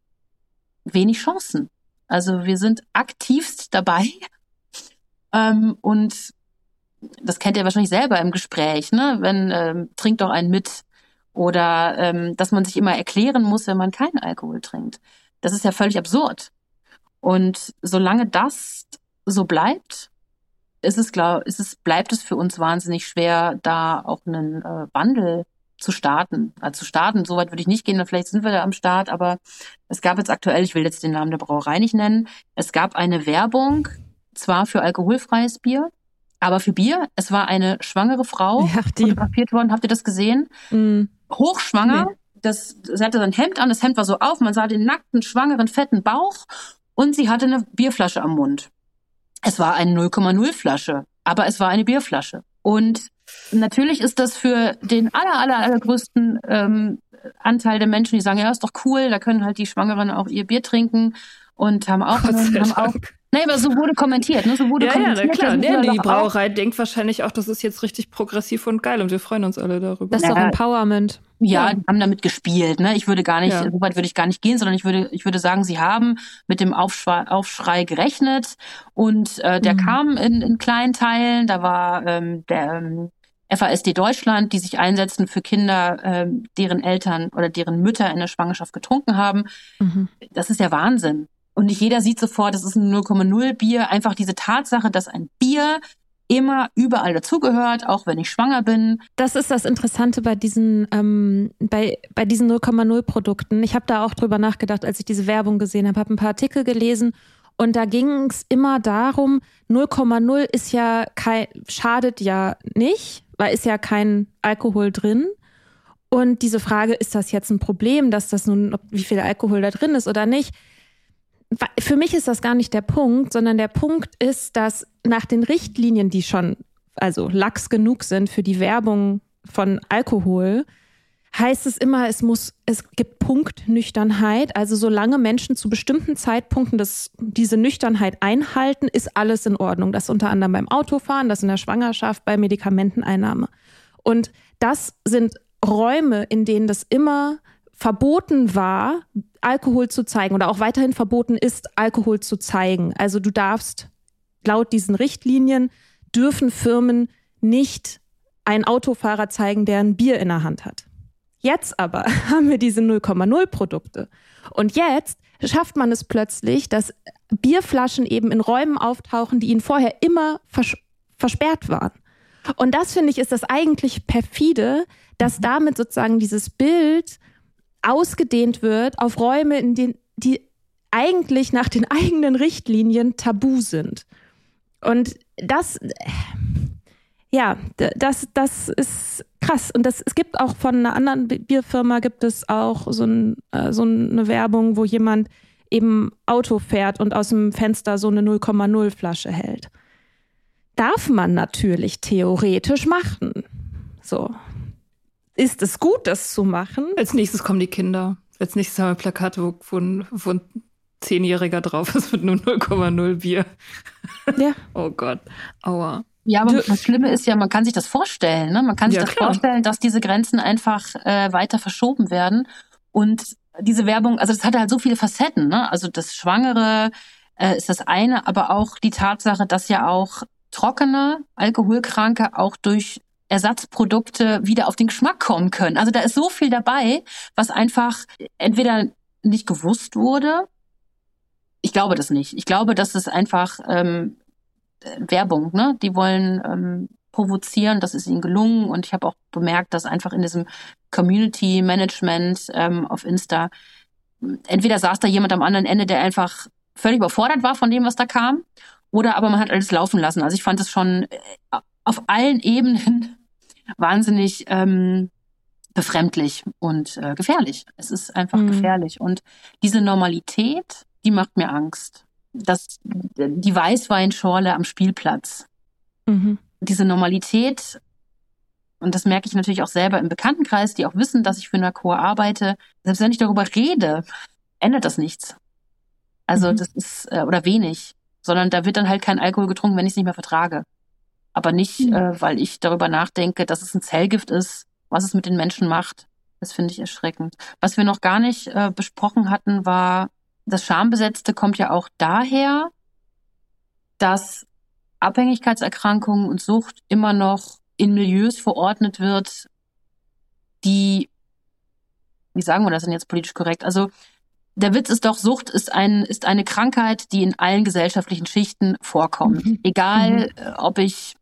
wenig Chancen. Also wir sind aktivst dabei. Ähm, und das kennt ihr wahrscheinlich selber im Gespräch, ne? Wenn ähm, trinkt doch einen mit. Oder ähm, dass man sich immer erklären muss, wenn man keinen Alkohol trinkt. Das ist ja völlig absurd. Und solange das so bleibt, ist es, glaub, ist es, bleibt es für uns wahnsinnig schwer, da auch einen äh, Wandel zu starten. Also zu starten, soweit würde ich nicht gehen, vielleicht sind wir da am Start, aber es gab jetzt aktuell, ich will jetzt den Namen der Brauerei nicht nennen, es gab eine Werbung, zwar für alkoholfreies Bier, aber für Bier. Es war eine schwangere Frau ja, fotografiert worden. Habt ihr das gesehen? Mm. Hochschwanger, nee das, sie hatte ein Hemd an, das Hemd war so auf, man sah den nackten, schwangeren, fetten Bauch und sie hatte eine Bierflasche am Mund. Es war eine 0,0 Flasche, aber es war eine Bierflasche. Und natürlich ist das für den aller, aller, allergrößten ähm, Anteil der Menschen, die sagen, ja, ist doch cool, da können halt die Schwangeren auch ihr Bier trinken und haben auch, haben auch Nee, aber so wurde kommentiert, ne? So wurde ja, kommentiert. Ja, klar. Nee, die Brauerei auch. denkt wahrscheinlich auch, das ist jetzt richtig progressiv und geil und wir freuen uns alle darüber. Das ist ja. doch Empowerment. Ja, ja, die haben damit gespielt, ne? Ich würde gar nicht, ja. so weit würde ich gar nicht gehen, sondern ich würde, ich würde sagen, sie haben mit dem Aufschrei, Aufschrei gerechnet und äh, der mhm. kam in, in kleinen Teilen. Da war ähm, der ähm, FASD Deutschland, die sich einsetzen für Kinder, ähm, deren Eltern oder deren Mütter in der Schwangerschaft getrunken haben. Mhm. Das ist ja Wahnsinn. Und nicht jeder sieht sofort, das ist ein 0,0 Bier. Einfach diese Tatsache, dass ein Bier immer überall dazugehört, auch wenn ich schwanger bin. Das ist das Interessante bei diesen ähm, bei bei diesen 0,0 Produkten. Ich habe da auch drüber nachgedacht, als ich diese Werbung gesehen habe, habe ein paar Artikel gelesen Und da ging es immer darum, 0,0 ist ja kein, schadet ja nicht, weil ist ja kein Alkohol drin. Und diese Frage, ist das jetzt ein Problem, dass das nun, wie viel Alkohol da drin ist oder nicht? Für mich ist das gar nicht der Punkt, sondern der Punkt ist, dass nach den Richtlinien, die schon also lax genug sind für die Werbung von Alkohol, heißt es immer, es muss, es gibt Punktnüchternheit. Also solange Menschen zu bestimmten Zeitpunkten das, diese Nüchternheit einhalten, ist alles in Ordnung. Das unter anderem beim Autofahren, das in der Schwangerschaft, bei Medikamenteneinnahme. Und das sind Räume, in denen das immer verboten war, Alkohol zu zeigen oder auch weiterhin verboten ist, Alkohol zu zeigen. Also du darfst laut diesen Richtlinien dürfen Firmen nicht einen Autofahrer zeigen, der ein Bier in der Hand hat. Jetzt aber haben wir diese 0,0 Produkte. Und jetzt schafft man es plötzlich, dass Bierflaschen eben in Räumen auftauchen, die ihnen vorher immer vers versperrt waren. Und das finde ich ist das eigentlich perfide, dass damit sozusagen dieses Bild ausgedehnt wird auf Räume, in denen die eigentlich nach den eigenen Richtlinien tabu sind. Und das, ja, das, das ist krass. Und das, es gibt auch von einer anderen Bierfirma gibt es auch so, ein, äh, so eine Werbung, wo jemand eben Auto fährt und aus dem Fenster so eine 0,0 Flasche hält. Darf man natürlich theoretisch machen. So. Ist es gut, das zu machen? Als nächstes kommen die Kinder. Als nächstes haben wir Plakate, wo, wo, wo ein Zehnjähriger drauf ist mit nur 0,0 Bier. Ja. oh Gott. Aua. Ja, aber das Schlimme ist ja, man kann sich das vorstellen. Ne? Man kann sich ja, das klar. vorstellen, dass diese Grenzen einfach äh, weiter verschoben werden. Und diese Werbung, also das hat halt so viele Facetten. Ne? Also das Schwangere äh, ist das eine, aber auch die Tatsache, dass ja auch trockene Alkoholkranke auch durch Ersatzprodukte wieder auf den Geschmack kommen können. Also da ist so viel dabei, was einfach entweder nicht gewusst wurde. Ich glaube das nicht. Ich glaube, dass es einfach ähm, Werbung, ne? Die wollen ähm, provozieren, das ist ihnen gelungen und ich habe auch bemerkt, dass einfach in diesem Community Management ähm, auf Insta entweder saß da jemand am anderen Ende, der einfach völlig überfordert war von dem, was da kam, oder aber man hat alles laufen lassen. Also ich fand es schon äh, auf allen Ebenen wahnsinnig ähm, befremdlich und äh, gefährlich. Es ist einfach mhm. gefährlich. Und diese Normalität, die macht mir Angst das, die Weißweinschorle am Spielplatz. Mhm. Diese Normalität, und das merke ich natürlich auch selber im Bekanntenkreis, die auch wissen, dass ich für Narcor arbeite, selbst wenn ich darüber rede, ändert das nichts. Also mhm. das ist, äh, oder wenig, sondern da wird dann halt kein Alkohol getrunken, wenn ich es nicht mehr vertrage. Aber nicht, mhm. äh, weil ich darüber nachdenke, dass es ein Zellgift ist, was es mit den Menschen macht. Das finde ich erschreckend. Was wir noch gar nicht äh, besprochen hatten, war das Schambesetzte kommt ja auch daher, dass Abhängigkeitserkrankungen und Sucht immer noch in Milieus verordnet wird, die, wie sagen wir das denn jetzt politisch korrekt? Also der Witz ist doch, Sucht ist, ein, ist eine Krankheit, die in allen gesellschaftlichen Schichten vorkommt. Mhm. Egal, mhm. Äh, ob ich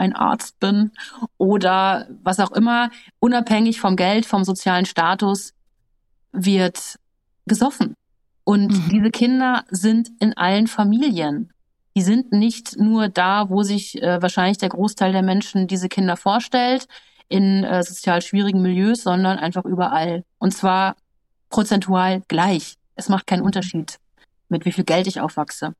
ein Arzt bin oder was auch immer, unabhängig vom Geld, vom sozialen Status, wird gesoffen. Und mhm. diese Kinder sind in allen Familien. Die sind nicht nur da, wo sich äh, wahrscheinlich der Großteil der Menschen diese Kinder vorstellt, in äh, sozial schwierigen Milieus, sondern einfach überall. Und zwar prozentual gleich. Es macht keinen Unterschied, mit wie viel Geld ich aufwachse.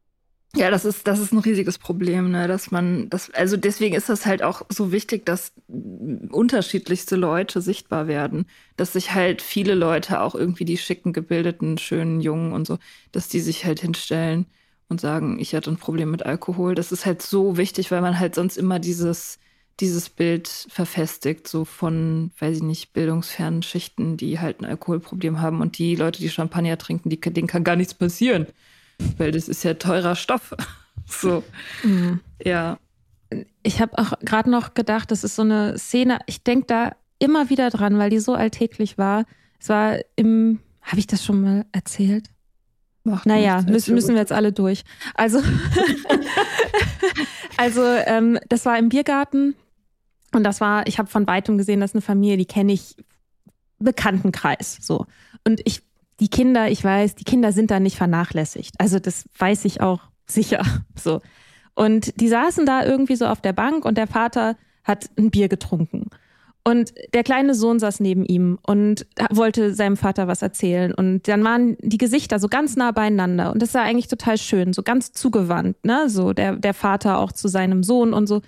Ja, das ist, das ist ein riesiges Problem, ne, dass man, das, also deswegen ist das halt auch so wichtig, dass unterschiedlichste Leute sichtbar werden, dass sich halt viele Leute, auch irgendwie die schicken, gebildeten, schönen Jungen und so, dass die sich halt hinstellen und sagen, ich hatte ein Problem mit Alkohol. Das ist halt so wichtig, weil man halt sonst immer dieses, dieses Bild verfestigt, so von, weiß ich nicht, bildungsfernen Schichten, die halt ein Alkoholproblem haben und die Leute, die Champagner trinken, die, denen kann gar nichts passieren weil das ist ja teurer Stoff. so, mhm. ja. Ich habe auch gerade noch gedacht, das ist so eine Szene, ich denke da immer wieder dran, weil die so alltäglich war. Es war im, habe ich das schon mal erzählt? Ach, naja, müssen, müssen wir jetzt alle durch. Also, also ähm, das war im Biergarten und das war, ich habe von weitem gesehen, das ist eine Familie, die kenne ich Bekanntenkreis. So. Und ich die Kinder, ich weiß, die Kinder sind da nicht vernachlässigt. Also das weiß ich auch sicher. So. Und die saßen da irgendwie so auf der Bank und der Vater hat ein Bier getrunken. Und der kleine Sohn saß neben ihm und wollte seinem Vater was erzählen. Und dann waren die Gesichter so ganz nah beieinander. Und das war eigentlich total schön, so ganz zugewandt, ne? So der, der Vater auch zu seinem Sohn und so.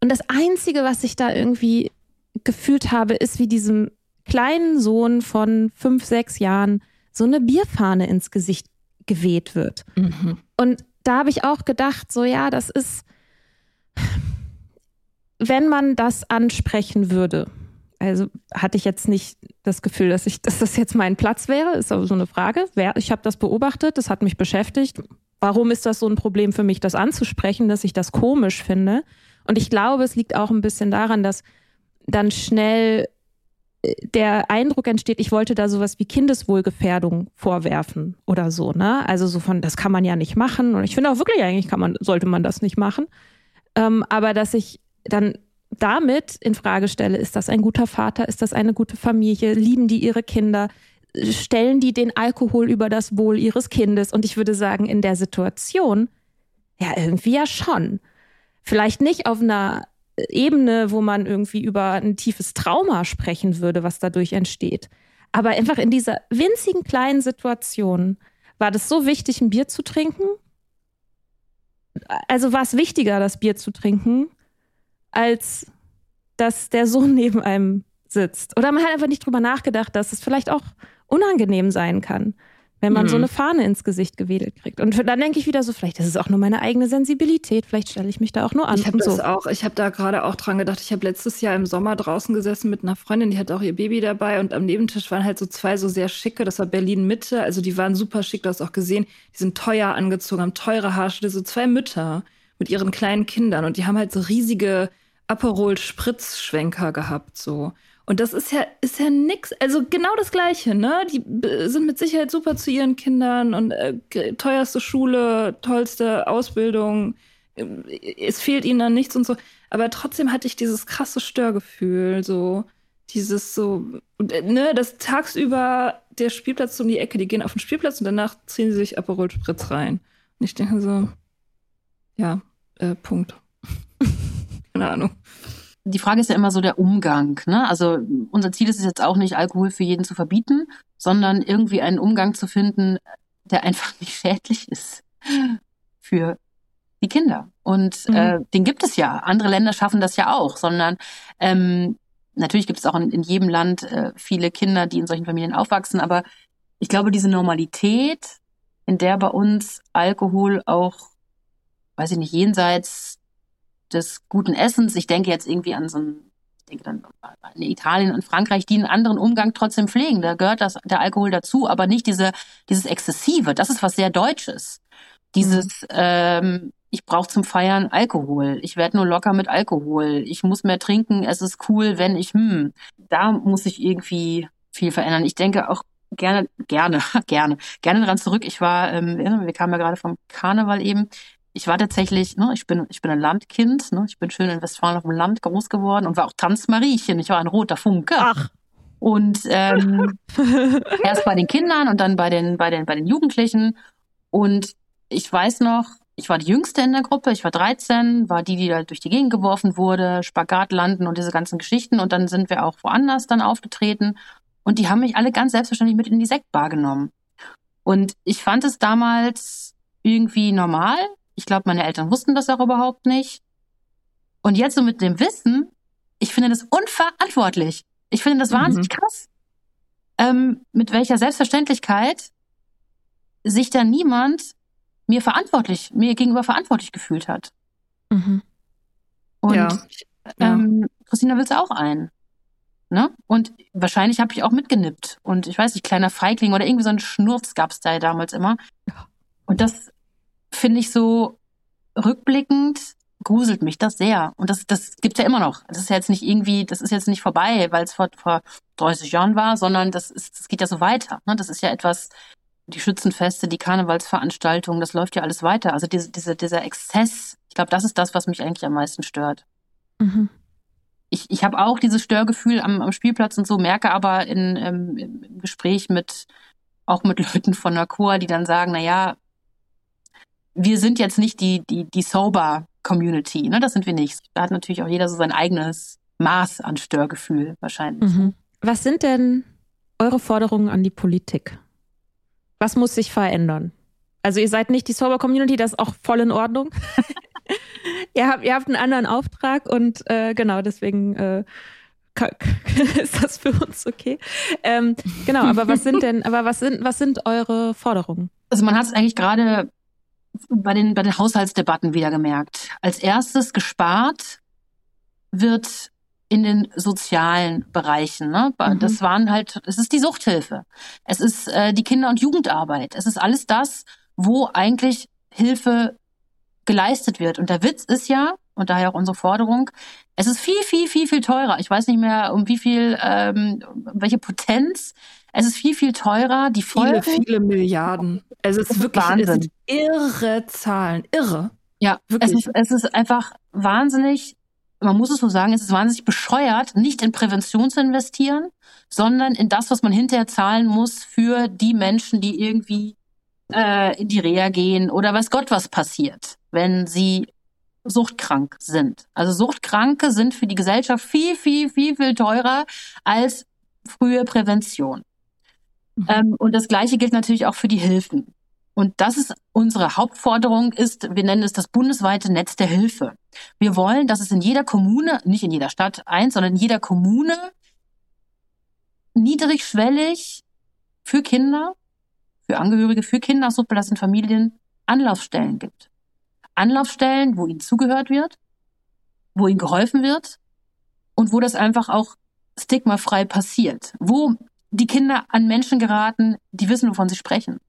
Und das Einzige, was ich da irgendwie gefühlt habe, ist, wie diesem kleinen Sohn von fünf, sechs Jahren so eine Bierfahne ins Gesicht geweht wird. Mhm. Und da habe ich auch gedacht, so ja, das ist, wenn man das ansprechen würde, also hatte ich jetzt nicht das Gefühl, dass ich, dass das jetzt mein Platz wäre, ist aber so eine Frage. Ich habe das beobachtet, das hat mich beschäftigt. Warum ist das so ein Problem für mich, das anzusprechen, dass ich das komisch finde? Und ich glaube, es liegt auch ein bisschen daran, dass dann schnell der Eindruck entsteht, ich wollte da sowas wie Kindeswohlgefährdung vorwerfen oder so, ne? Also so von, das kann man ja nicht machen. Und ich finde auch wirklich, eigentlich kann man, sollte man das nicht machen. Ähm, aber dass ich dann damit in Frage stelle, ist das ein guter Vater, ist das eine gute Familie, lieben die ihre Kinder, stellen die den Alkohol über das Wohl ihres Kindes? Und ich würde sagen, in der Situation, ja, irgendwie ja schon. Vielleicht nicht auf einer Ebene, wo man irgendwie über ein tiefes Trauma sprechen würde, was dadurch entsteht. Aber einfach in dieser winzigen kleinen Situation war das so wichtig, ein Bier zu trinken. Also war es wichtiger, das Bier zu trinken, als dass der Sohn neben einem sitzt. Oder man hat einfach nicht drüber nachgedacht, dass es vielleicht auch unangenehm sein kann wenn man mhm. so eine Fahne ins Gesicht gewedelt kriegt. Und dann denke ich wieder so, vielleicht ist es auch nur meine eigene Sensibilität, vielleicht stelle ich mich da auch nur an. Ich habe das so. auch, ich habe da gerade auch dran gedacht. Ich habe letztes Jahr im Sommer draußen gesessen mit einer Freundin, die hat auch ihr Baby dabei und am Nebentisch waren halt so zwei so sehr schicke, das war Berlin Mitte, also die waren super schick, du hast auch gesehen, die sind teuer angezogen, haben teure Haarschnitte, so zwei Mütter mit ihren kleinen Kindern und die haben halt so riesige Aperol-Spritzschwenker gehabt so. Und das ist ja, ist ja nix, also genau das Gleiche, ne? Die sind mit Sicherheit super zu ihren Kindern und äh, teuerste Schule, tollste Ausbildung. Es fehlt ihnen dann nichts und so. Aber trotzdem hatte ich dieses krasse Störgefühl, so dieses so, äh, ne, das tagsüber der Spielplatz um die Ecke, die gehen auf den Spielplatz und danach ziehen sie sich Aperol Spritz rein. Und ich denke so, ja, äh, Punkt. Keine Ahnung die Frage ist ja immer so der Umgang. Ne? Also unser Ziel ist es jetzt auch nicht, Alkohol für jeden zu verbieten, sondern irgendwie einen Umgang zu finden, der einfach nicht schädlich ist für die Kinder. Und mhm. äh, den gibt es ja. Andere Länder schaffen das ja auch, sondern ähm, natürlich gibt es auch in, in jedem Land äh, viele Kinder, die in solchen Familien aufwachsen, aber ich glaube, diese Normalität, in der bei uns Alkohol auch, weiß ich nicht, jenseits des guten Essens. Ich denke jetzt irgendwie an so ein, ich denke dann an Italien und Frankreich, die einen anderen Umgang trotzdem pflegen. Da gehört das, der Alkohol dazu, aber nicht diese, dieses Exzessive. Das ist was sehr Deutsches. Dieses, mhm. ähm, ich brauche zum Feiern Alkohol. Ich werde nur locker mit Alkohol. Ich muss mehr trinken. Es ist cool, wenn ich, hm, da muss ich irgendwie viel verändern. Ich denke auch gerne, gerne, gerne, gerne dran zurück. Ich war, ähm, wir kamen ja gerade vom Karneval eben ich war tatsächlich, ne, ich bin, ich bin ein Landkind, ne, ich bin schön in Westfalen auf dem Land groß geworden und war auch Tanzmariechen. Ich war ein roter Funke. Ach. Und ähm, erst bei den Kindern und dann bei den, bei den, bei den Jugendlichen. Und ich weiß noch, ich war die Jüngste in der Gruppe, ich war 13, war die, die da durch die Gegend geworfen wurde, Spagat landen und diese ganzen Geschichten. Und dann sind wir auch woanders dann aufgetreten. Und die haben mich alle ganz selbstverständlich mit in die Sektbar genommen. Und ich fand es damals irgendwie normal, ich glaube, meine Eltern wussten das auch überhaupt nicht. Und jetzt so mit dem Wissen, ich finde das unverantwortlich. Ich finde das wahnsinnig mhm. krass. Ähm, mit welcher Selbstverständlichkeit sich da niemand mir verantwortlich, mir gegenüber verantwortlich gefühlt hat. Mhm. Und ja. Ähm, Christina will es auch ein. Ne? Und wahrscheinlich habe ich auch mitgenippt. Und ich weiß nicht, kleiner Feigling oder irgendwie so ein Schnurz gab es da damals immer. Und das finde ich so rückblickend gruselt mich das sehr. Und das, das gibt's ja immer noch. Das ist ja jetzt nicht irgendwie, das ist jetzt nicht vorbei, weil es vor, vor 30 Jahren war, sondern das, ist, das geht ja so weiter. Ne? Das ist ja etwas, die Schützenfeste, die Karnevalsveranstaltungen, das läuft ja alles weiter. Also diese, diese, dieser Exzess, ich glaube, das ist das, was mich eigentlich am meisten stört. Mhm. Ich, ich habe auch dieses Störgefühl am, am Spielplatz und so, merke aber in, im, im Gespräch mit auch mit Leuten von der Chor, die dann sagen, na ja, wir sind jetzt nicht die, die, die sober Community, ne? Das sind wir nicht. Da hat natürlich auch jeder so sein eigenes Maß an Störgefühl wahrscheinlich. Mhm. Was sind denn eure Forderungen an die Politik? Was muss sich verändern? Also ihr seid nicht die Sober Community, das ist auch voll in Ordnung. ihr, habt, ihr habt einen anderen Auftrag und äh, genau deswegen äh, ist das für uns okay. Ähm, genau, aber was sind denn, aber was sind, was sind eure Forderungen? Also man hat es eigentlich gerade bei den, bei den Haushaltsdebatten wieder gemerkt. Als erstes gespart wird in den sozialen Bereichen. Ne? Mhm. Das waren halt, es ist die Suchthilfe, es ist äh, die Kinder- und Jugendarbeit, es ist alles das, wo eigentlich Hilfe geleistet wird. Und der Witz ist ja, und daher auch unsere Forderung, es ist viel, viel, viel, viel teurer. Ich weiß nicht mehr, um wie viel, ähm, welche Potenz. Es ist viel, viel teurer. Die Folgen, viele, viele Milliarden. Es ist wirklich Wahnsinn. Es irre Zahlen. Irre. Ja, wirklich. Es ist, es ist einfach wahnsinnig man muss es so sagen, es ist wahnsinnig bescheuert, nicht in Prävention zu investieren, sondern in das, was man hinterher zahlen muss für die Menschen, die irgendwie äh, in die Reha gehen oder weiß Gott, was passiert, wenn sie suchtkrank sind. Also Suchtkranke sind für die Gesellschaft viel, viel, viel, viel teurer als frühe Prävention. Mhm. Ähm, und das Gleiche gilt natürlich auch für die Hilfen. Und das ist unsere Hauptforderung ist, wir nennen es das bundesweite Netz der Hilfe. Wir wollen, dass es in jeder Kommune, nicht in jeder Stadt eins, sondern in jeder Kommune niedrigschwellig für Kinder, für Angehörige, für Kinder aus suchtbelasteten Familien Anlaufstellen gibt. Anlaufstellen, wo ihnen zugehört wird, wo ihnen geholfen wird und wo das einfach auch stigmafrei passiert, wo die Kinder an Menschen geraten, die wissen, wovon sie sprechen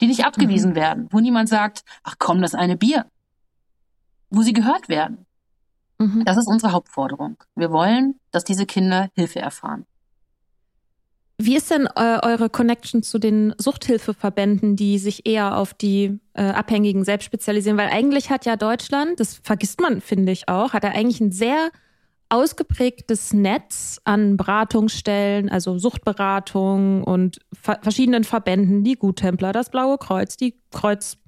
die nicht abgewiesen mhm. werden, wo niemand sagt, ach komm, das eine Bier, wo sie gehört werden. Mhm. Das ist unsere Hauptforderung. Wir wollen, dass diese Kinder Hilfe erfahren. Wie ist denn äh, eure Connection zu den Suchthilfeverbänden, die sich eher auf die äh, Abhängigen selbst spezialisieren? Weil eigentlich hat ja Deutschland, das vergisst man, finde ich auch, hat er eigentlich ein sehr ausgeprägtes Netz an Beratungsstellen, also Suchtberatung und ver verschiedenen Verbänden, die Guttempler, das Blaue Kreuz, die Kreuz,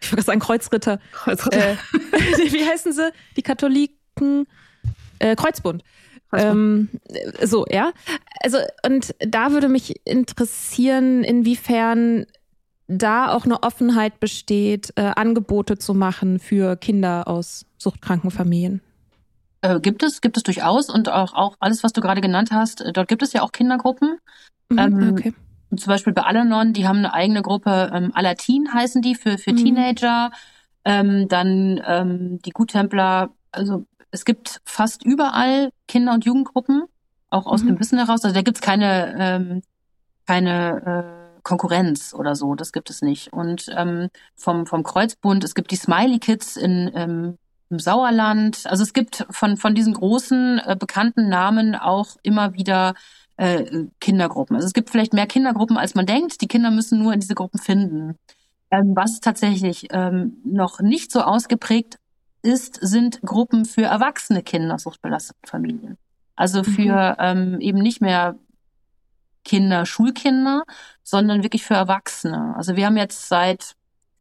ich würde sagen Kreuzritter. Kreuzritter. Äh, wie heißen sie? Die Katholiken, äh, Kreuzbund. Ähm, so, ja. Also, und da würde mich interessieren, inwiefern da auch eine Offenheit besteht, äh, Angebote zu machen für Kinder aus suchtkranken Familien. Äh, gibt es, gibt es durchaus und auch, auch alles, was du gerade genannt hast, äh, dort gibt es ja auch Kindergruppen. Mhm, ähm, okay. Zum Beispiel bei Alanon, die haben eine eigene Gruppe, ähm, Alatin heißen die für, für mhm. Teenager. Ähm, dann ähm, die Guttempler, also es gibt fast überall Kinder- und Jugendgruppen, auch aus mhm. dem Wissen heraus. Also da gibt's keine, ähm, keine äh, Konkurrenz oder so, das gibt es nicht. Und ähm, vom, vom Kreuzbund, es gibt die Smiley Kids in ähm, im Sauerland. Also es gibt von, von diesen großen äh, bekannten Namen auch immer wieder äh, Kindergruppen. Also es gibt vielleicht mehr Kindergruppen, als man denkt. Die Kinder müssen nur in diese Gruppen finden. Ähm, was tatsächlich ähm, noch nicht so ausgeprägt ist, sind Gruppen für erwachsene Kinder suchtbelasteten Familien. Also mhm. für mhm. ähm, eben nicht mehr Kinder, Schulkinder, sondern wirklich für Erwachsene. Also wir haben jetzt seit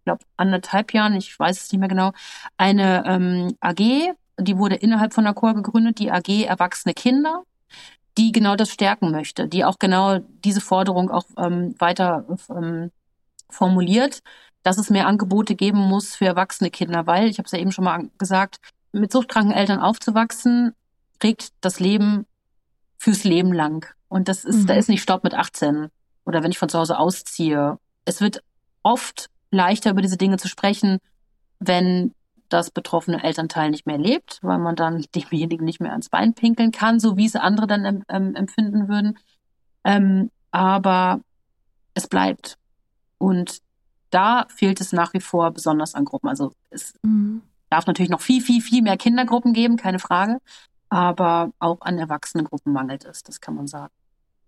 glaube, anderthalb Jahren, ich weiß es nicht mehr genau, eine ähm, AG, die wurde innerhalb von der Chor gegründet, die AG Erwachsene Kinder, die genau das stärken möchte, die auch genau diese Forderung auch ähm, weiter ähm, formuliert, dass es mehr Angebote geben muss für erwachsene Kinder, weil, ich habe es ja eben schon mal gesagt, mit suchtkranken Eltern aufzuwachsen, trägt das Leben fürs Leben lang. Und das ist, mhm. da ist nicht Stopp mit 18 oder wenn ich von zu Hause ausziehe. Es wird oft leichter über diese Dinge zu sprechen, wenn das betroffene Elternteil nicht mehr lebt, weil man dann demjenigen nicht mehr ans Bein pinkeln kann, so wie es andere dann ähm, empfinden würden. Ähm, aber es bleibt. Und da fehlt es nach wie vor besonders an Gruppen. Also es mhm. darf natürlich noch viel, viel, viel mehr Kindergruppen geben, keine Frage. Aber auch an Erwachsenengruppen mangelt es, das kann man sagen.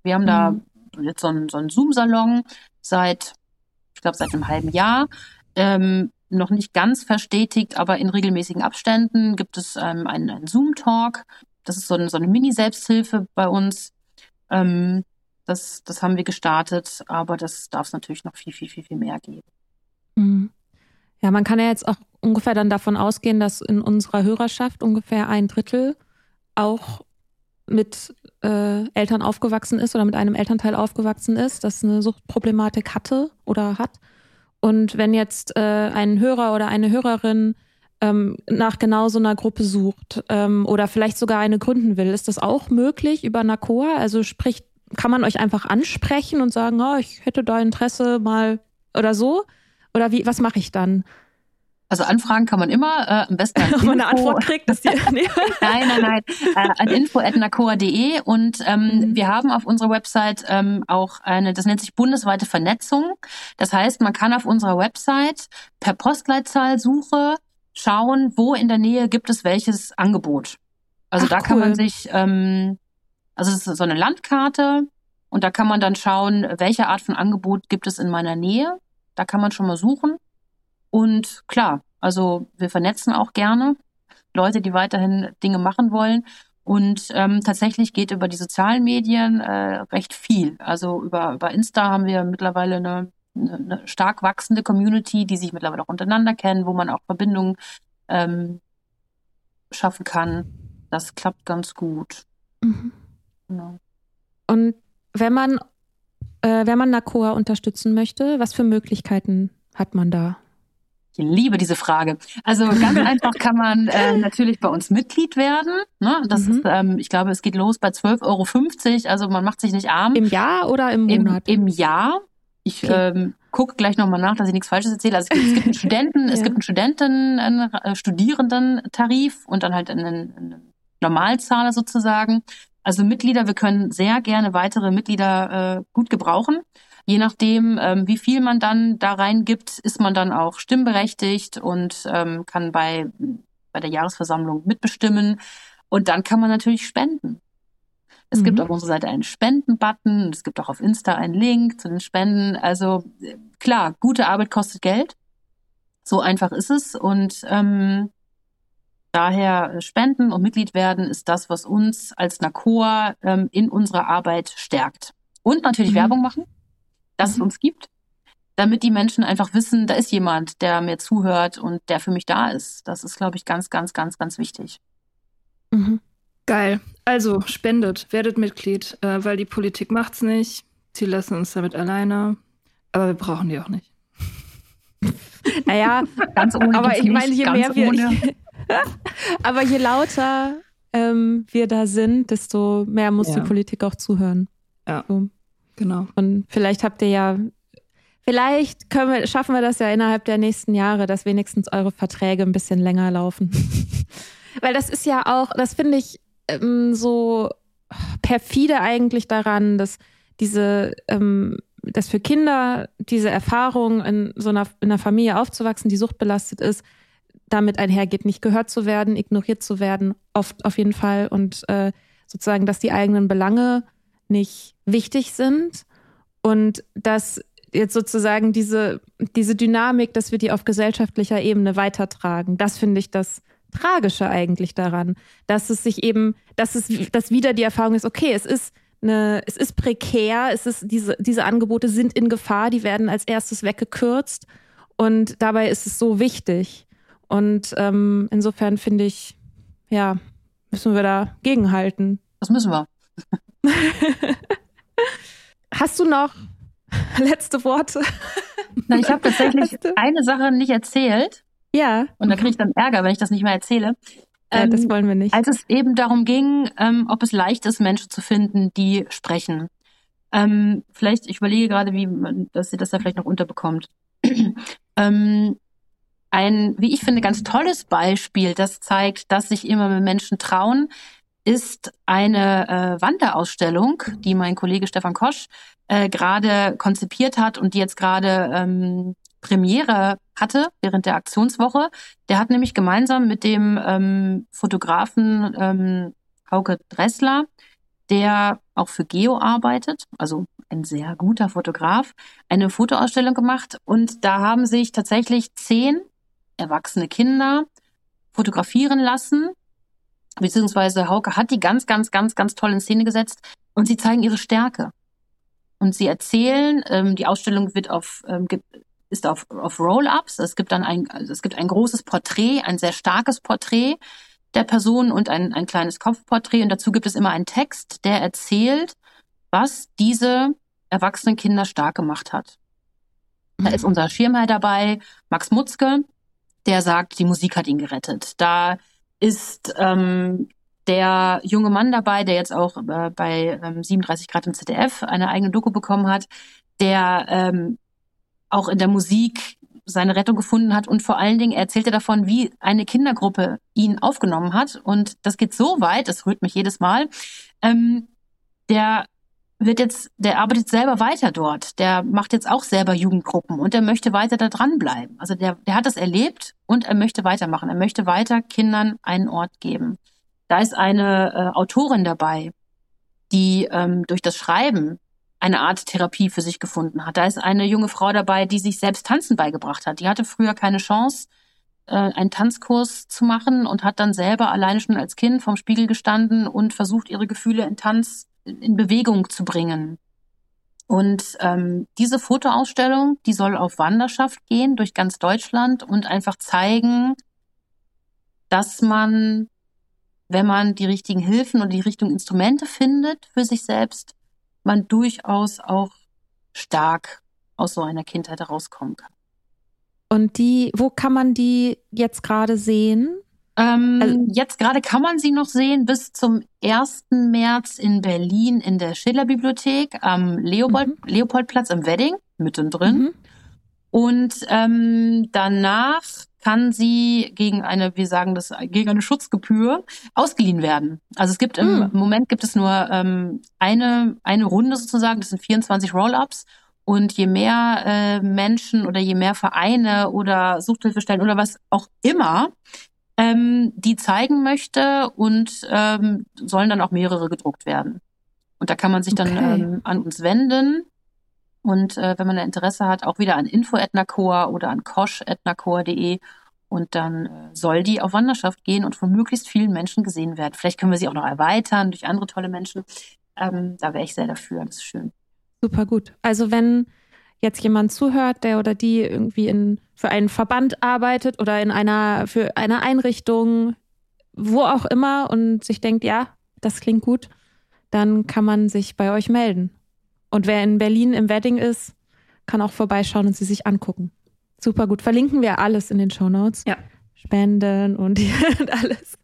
Wir haben mhm. da jetzt so einen, so einen Zoom-Salon seit ich glaube seit einem halben Jahr. Ähm, noch nicht ganz verstetigt, aber in regelmäßigen Abständen gibt es ähm, einen, einen Zoom-Talk. Das ist so eine, so eine Mini-Selbsthilfe bei uns. Ähm, Das, das haben wir gestartet, aber das darf es natürlich noch viel, viel, viel, viel mehr geben. Mhm. Ja, man kann ja jetzt auch ungefähr dann davon ausgehen, dass in unserer Hörerschaft ungefähr ein Drittel auch mit äh, Eltern aufgewachsen ist oder mit einem Elternteil aufgewachsen ist, das eine Suchtproblematik hatte oder hat. Und wenn jetzt äh, ein Hörer oder eine Hörerin ähm, nach genau so einer Gruppe sucht ähm, oder vielleicht sogar eine gründen will, ist das auch möglich über NACOA? Also sprich, kann man euch einfach ansprechen und sagen, oh, ich hätte da Interesse mal oder so? Oder wie, was mache ich dann? Also anfragen kann man immer, äh, am besten an Wenn man eine Antwort kriegt, dass die, nee. Nein, nein, nein, äh, an info.nacoa.de und ähm, mhm. wir haben auf unserer Website ähm, auch eine, das nennt sich bundesweite Vernetzung. Das heißt, man kann auf unserer Website per Postleitzahlsuche schauen, wo in der Nähe gibt es welches Angebot. Also Ach, da kann man sich, ähm, also es ist so eine Landkarte und da kann man dann schauen, welche Art von Angebot gibt es in meiner Nähe. Da kann man schon mal suchen. Und klar, also wir vernetzen auch gerne Leute, die weiterhin Dinge machen wollen. Und ähm, tatsächlich geht über die sozialen Medien äh, recht viel. Also über, über Insta haben wir mittlerweile eine, eine stark wachsende Community, die sich mittlerweile auch untereinander kennen, wo man auch Verbindungen ähm, schaffen kann. Das klappt ganz gut. Mhm. Genau. Und wenn man, äh, wenn man NACOA unterstützen möchte, was für Möglichkeiten hat man da? Ich liebe diese Frage. Also ganz einfach kann man äh, natürlich bei uns Mitglied werden. Ne? Das mhm. ist, ähm, ich glaube, es geht los bei 12,50 Euro. Also man macht sich nicht arm. Im Jahr oder im Monat? Im, im Jahr. Ich okay. ähm, gucke gleich nochmal nach, dass ich nichts Falsches erzähle. Also es gibt, es gibt einen Studenten, ja. es gibt einen Studenten, einen äh, Studierendentarif und dann halt einen, einen Normalzahler sozusagen. Also Mitglieder, wir können sehr gerne weitere Mitglieder äh, gut gebrauchen. Je nachdem, ähm, wie viel man dann da reingibt, ist man dann auch stimmberechtigt und ähm, kann bei, bei der Jahresversammlung mitbestimmen. Und dann kann man natürlich spenden. Es mhm. gibt auf unserer Seite einen Spenden-Button. Es gibt auch auf Insta einen Link zu den Spenden. Also klar, gute Arbeit kostet Geld. So einfach ist es. Und ähm, daher Spenden und Mitglied werden ist das, was uns als NACOA ähm, in unserer Arbeit stärkt. Und natürlich mhm. Werbung machen dass mhm. es uns gibt, damit die Menschen einfach wissen, da ist jemand, der mir zuhört und der für mich da ist. Das ist, glaube ich, ganz, ganz, ganz, ganz wichtig. Mhm. Geil. Also spendet, werdet Mitglied, äh, weil die Politik macht's nicht. Sie lassen uns damit alleine. Aber wir brauchen die auch nicht. Naja, ganz ohne. Aber ich meine, je mehr wir. Ich, aber je lauter ähm, wir da sind, desto mehr muss ja. die Politik auch zuhören. Ja. So. Genau. Und vielleicht habt ihr ja, vielleicht können wir, schaffen wir das ja innerhalb der nächsten Jahre, dass wenigstens eure Verträge ein bisschen länger laufen. Weil das ist ja auch, das finde ich ähm, so perfide eigentlich daran, dass diese, ähm, dass für Kinder diese Erfahrung in so einer, in einer Familie aufzuwachsen, die suchtbelastet ist, damit einhergeht, nicht gehört zu werden, ignoriert zu werden, oft auf jeden Fall und äh, sozusagen, dass die eigenen Belange nicht wichtig sind und dass jetzt sozusagen diese, diese Dynamik, dass wir die auf gesellschaftlicher Ebene weitertragen, das finde ich das Tragische eigentlich daran, dass es sich eben, dass es, dass wieder die Erfahrung ist, okay, es ist eine, es ist prekär, es ist, diese, diese Angebote sind in Gefahr, die werden als erstes weggekürzt und dabei ist es so wichtig. Und ähm, insofern finde ich, ja, müssen wir da gegenhalten. Das müssen wir. Hast du noch letzte Worte? Nein, ich habe tatsächlich eine Sache nicht erzählt. Ja. Und da kriege ich dann Ärger, wenn ich das nicht mehr erzähle. Ähm, das wollen wir nicht. Als es eben darum ging, ähm, ob es leicht ist, Menschen zu finden, die sprechen. Ähm, vielleicht, ich überlege gerade, wie man, dass sie das da vielleicht noch unterbekommt. ähm, ein, wie ich finde, ganz tolles Beispiel, das zeigt, dass sich immer mehr Menschen trauen, ist eine äh, Wanderausstellung, die mein Kollege Stefan Kosch äh, gerade konzipiert hat und die jetzt gerade ähm, Premiere hatte während der Aktionswoche. Der hat nämlich gemeinsam mit dem ähm, Fotografen ähm, Hauke Dressler, der auch für Geo arbeitet, also ein sehr guter Fotograf, eine Fotoausstellung gemacht und da haben sich tatsächlich zehn erwachsene Kinder fotografieren lassen beziehungsweise Hauke hat die ganz, ganz, ganz, ganz toll in Szene gesetzt und sie zeigen ihre Stärke. und sie erzählen. Ähm, die Ausstellung wird auf, ähm, ist auf, auf Roll-ups. Es gibt dann ein, also es gibt ein großes Porträt, ein sehr starkes Porträt der Person und ein, ein kleines Kopfporträt. Und dazu gibt es immer einen Text, der erzählt, was diese erwachsenen Kinder stark gemacht hat. Da ist unser Schirmherr dabei, Max Mutzke, der sagt, die Musik hat ihn gerettet. Da ist ähm, der junge Mann dabei, der jetzt auch äh, bei ähm, 37 Grad im ZDF eine eigene Doku bekommen hat, der ähm, auch in der Musik seine Rettung gefunden hat und vor allen Dingen erzählte davon, wie eine Kindergruppe ihn aufgenommen hat. Und das geht so weit, das rührt mich jedes Mal. Ähm, der wird jetzt, der arbeitet selber weiter dort. Der macht jetzt auch selber Jugendgruppen und er möchte weiter da dranbleiben. Also der, der hat das erlebt und er möchte weitermachen. Er möchte weiter Kindern einen Ort geben. Da ist eine äh, Autorin dabei, die ähm, durch das Schreiben eine Art Therapie für sich gefunden hat. Da ist eine junge Frau dabei, die sich selbst Tanzen beigebracht hat. Die hatte früher keine Chance, äh, einen Tanzkurs zu machen und hat dann selber alleine schon als Kind vorm Spiegel gestanden und versucht, ihre Gefühle in Tanz in Bewegung zu bringen. Und ähm, diese Fotoausstellung, die soll auf Wanderschaft gehen durch ganz Deutschland und einfach zeigen, dass man, wenn man die richtigen Hilfen und die richtigen Instrumente findet für sich selbst, man durchaus auch stark aus so einer Kindheit herauskommen kann. Und die, wo kann man die jetzt gerade sehen? Ähm, also, jetzt gerade kann man sie noch sehen bis zum 1. März in Berlin in der Schiller-Bibliothek am Leopold, mhm. Leopoldplatz im Wedding, mittendrin. Mhm. Und ähm, danach kann sie gegen eine, wir sagen das, gegen eine Schutzgebühr ausgeliehen werden. Also es gibt im mhm. Moment gibt es nur ähm, eine, eine Runde sozusagen, das sind 24 Roll-Ups. Und je mehr äh, Menschen oder je mehr Vereine oder Suchthilfestellen oder was auch immer ähm, die zeigen möchte und ähm, sollen dann auch mehrere gedruckt werden. Und da kann man sich dann okay. ähm, an uns wenden. Und äh, wenn man Interesse hat, auch wieder an info.etnacor oder an kosch.etnacor.de. Und dann äh, soll die auf Wanderschaft gehen und von möglichst vielen Menschen gesehen werden. Vielleicht können wir sie auch noch erweitern durch andere tolle Menschen. Ähm, da wäre ich sehr dafür. Das ist schön. Super gut. Also wenn jetzt jemand zuhört, der oder die irgendwie in, für einen Verband arbeitet oder in einer, für eine Einrichtung, wo auch immer und sich denkt, ja, das klingt gut, dann kann man sich bei euch melden. Und wer in Berlin im Wedding ist, kann auch vorbeischauen und sie sich angucken. Super gut. Verlinken wir alles in den Show Notes. Ja. Spenden und, und alles.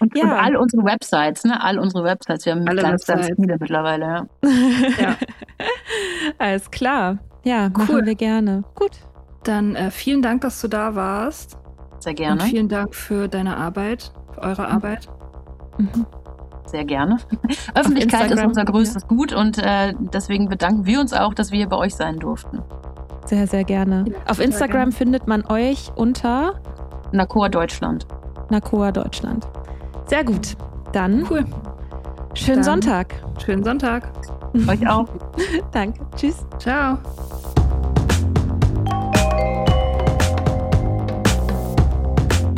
Und, ja. und all unsere Websites, ne? All unsere Websites. Wir haben Alle ganz, Websites. ganz viele mittlerweile, ja. ja. Alles klar. Ja, cool. machen wir gerne. Gut. Dann äh, vielen Dank, dass du da warst. Sehr gerne. Und vielen Dank für deine Arbeit, für eure mhm. Arbeit. Mhm. Sehr gerne. Öffentlichkeit ist unser größtes ja. Gut und äh, deswegen bedanken wir uns auch, dass wir hier bei euch sein durften. Sehr, sehr gerne. Ja, Auf Instagram gerne. findet man euch unter Nakoa Deutschland. Nakoa Deutschland. Sehr gut. Dann cool. schönen Dann Sonntag. Schönen Sonntag. Euch auch. Danke. Tschüss. Ciao.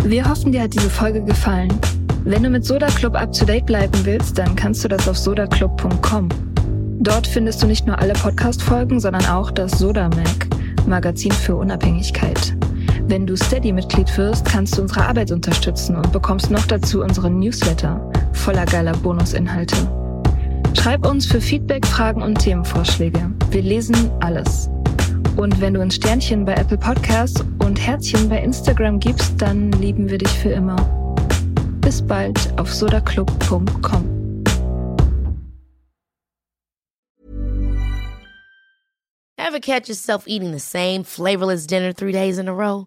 Wir hoffen, dir hat diese Folge gefallen. Wenn du mit Soda Club up to date bleiben willst, dann kannst du das auf sodaclub.com. Dort findest du nicht nur alle Podcast-Folgen, sondern auch das Soda Mag, Magazin für Unabhängigkeit. Wenn du Steady-Mitglied wirst, kannst du unsere Arbeit unterstützen und bekommst noch dazu unseren Newsletter voller geiler Bonusinhalte. Schreib uns für Feedback, Fragen und Themenvorschläge. Wir lesen alles. Und wenn du ein Sternchen bei Apple Podcasts und Herzchen bei Instagram gibst, dann lieben wir dich für immer. Bis bald auf sodaclub.com. Ever catch yourself eating the same flavorless dinner three days in a row?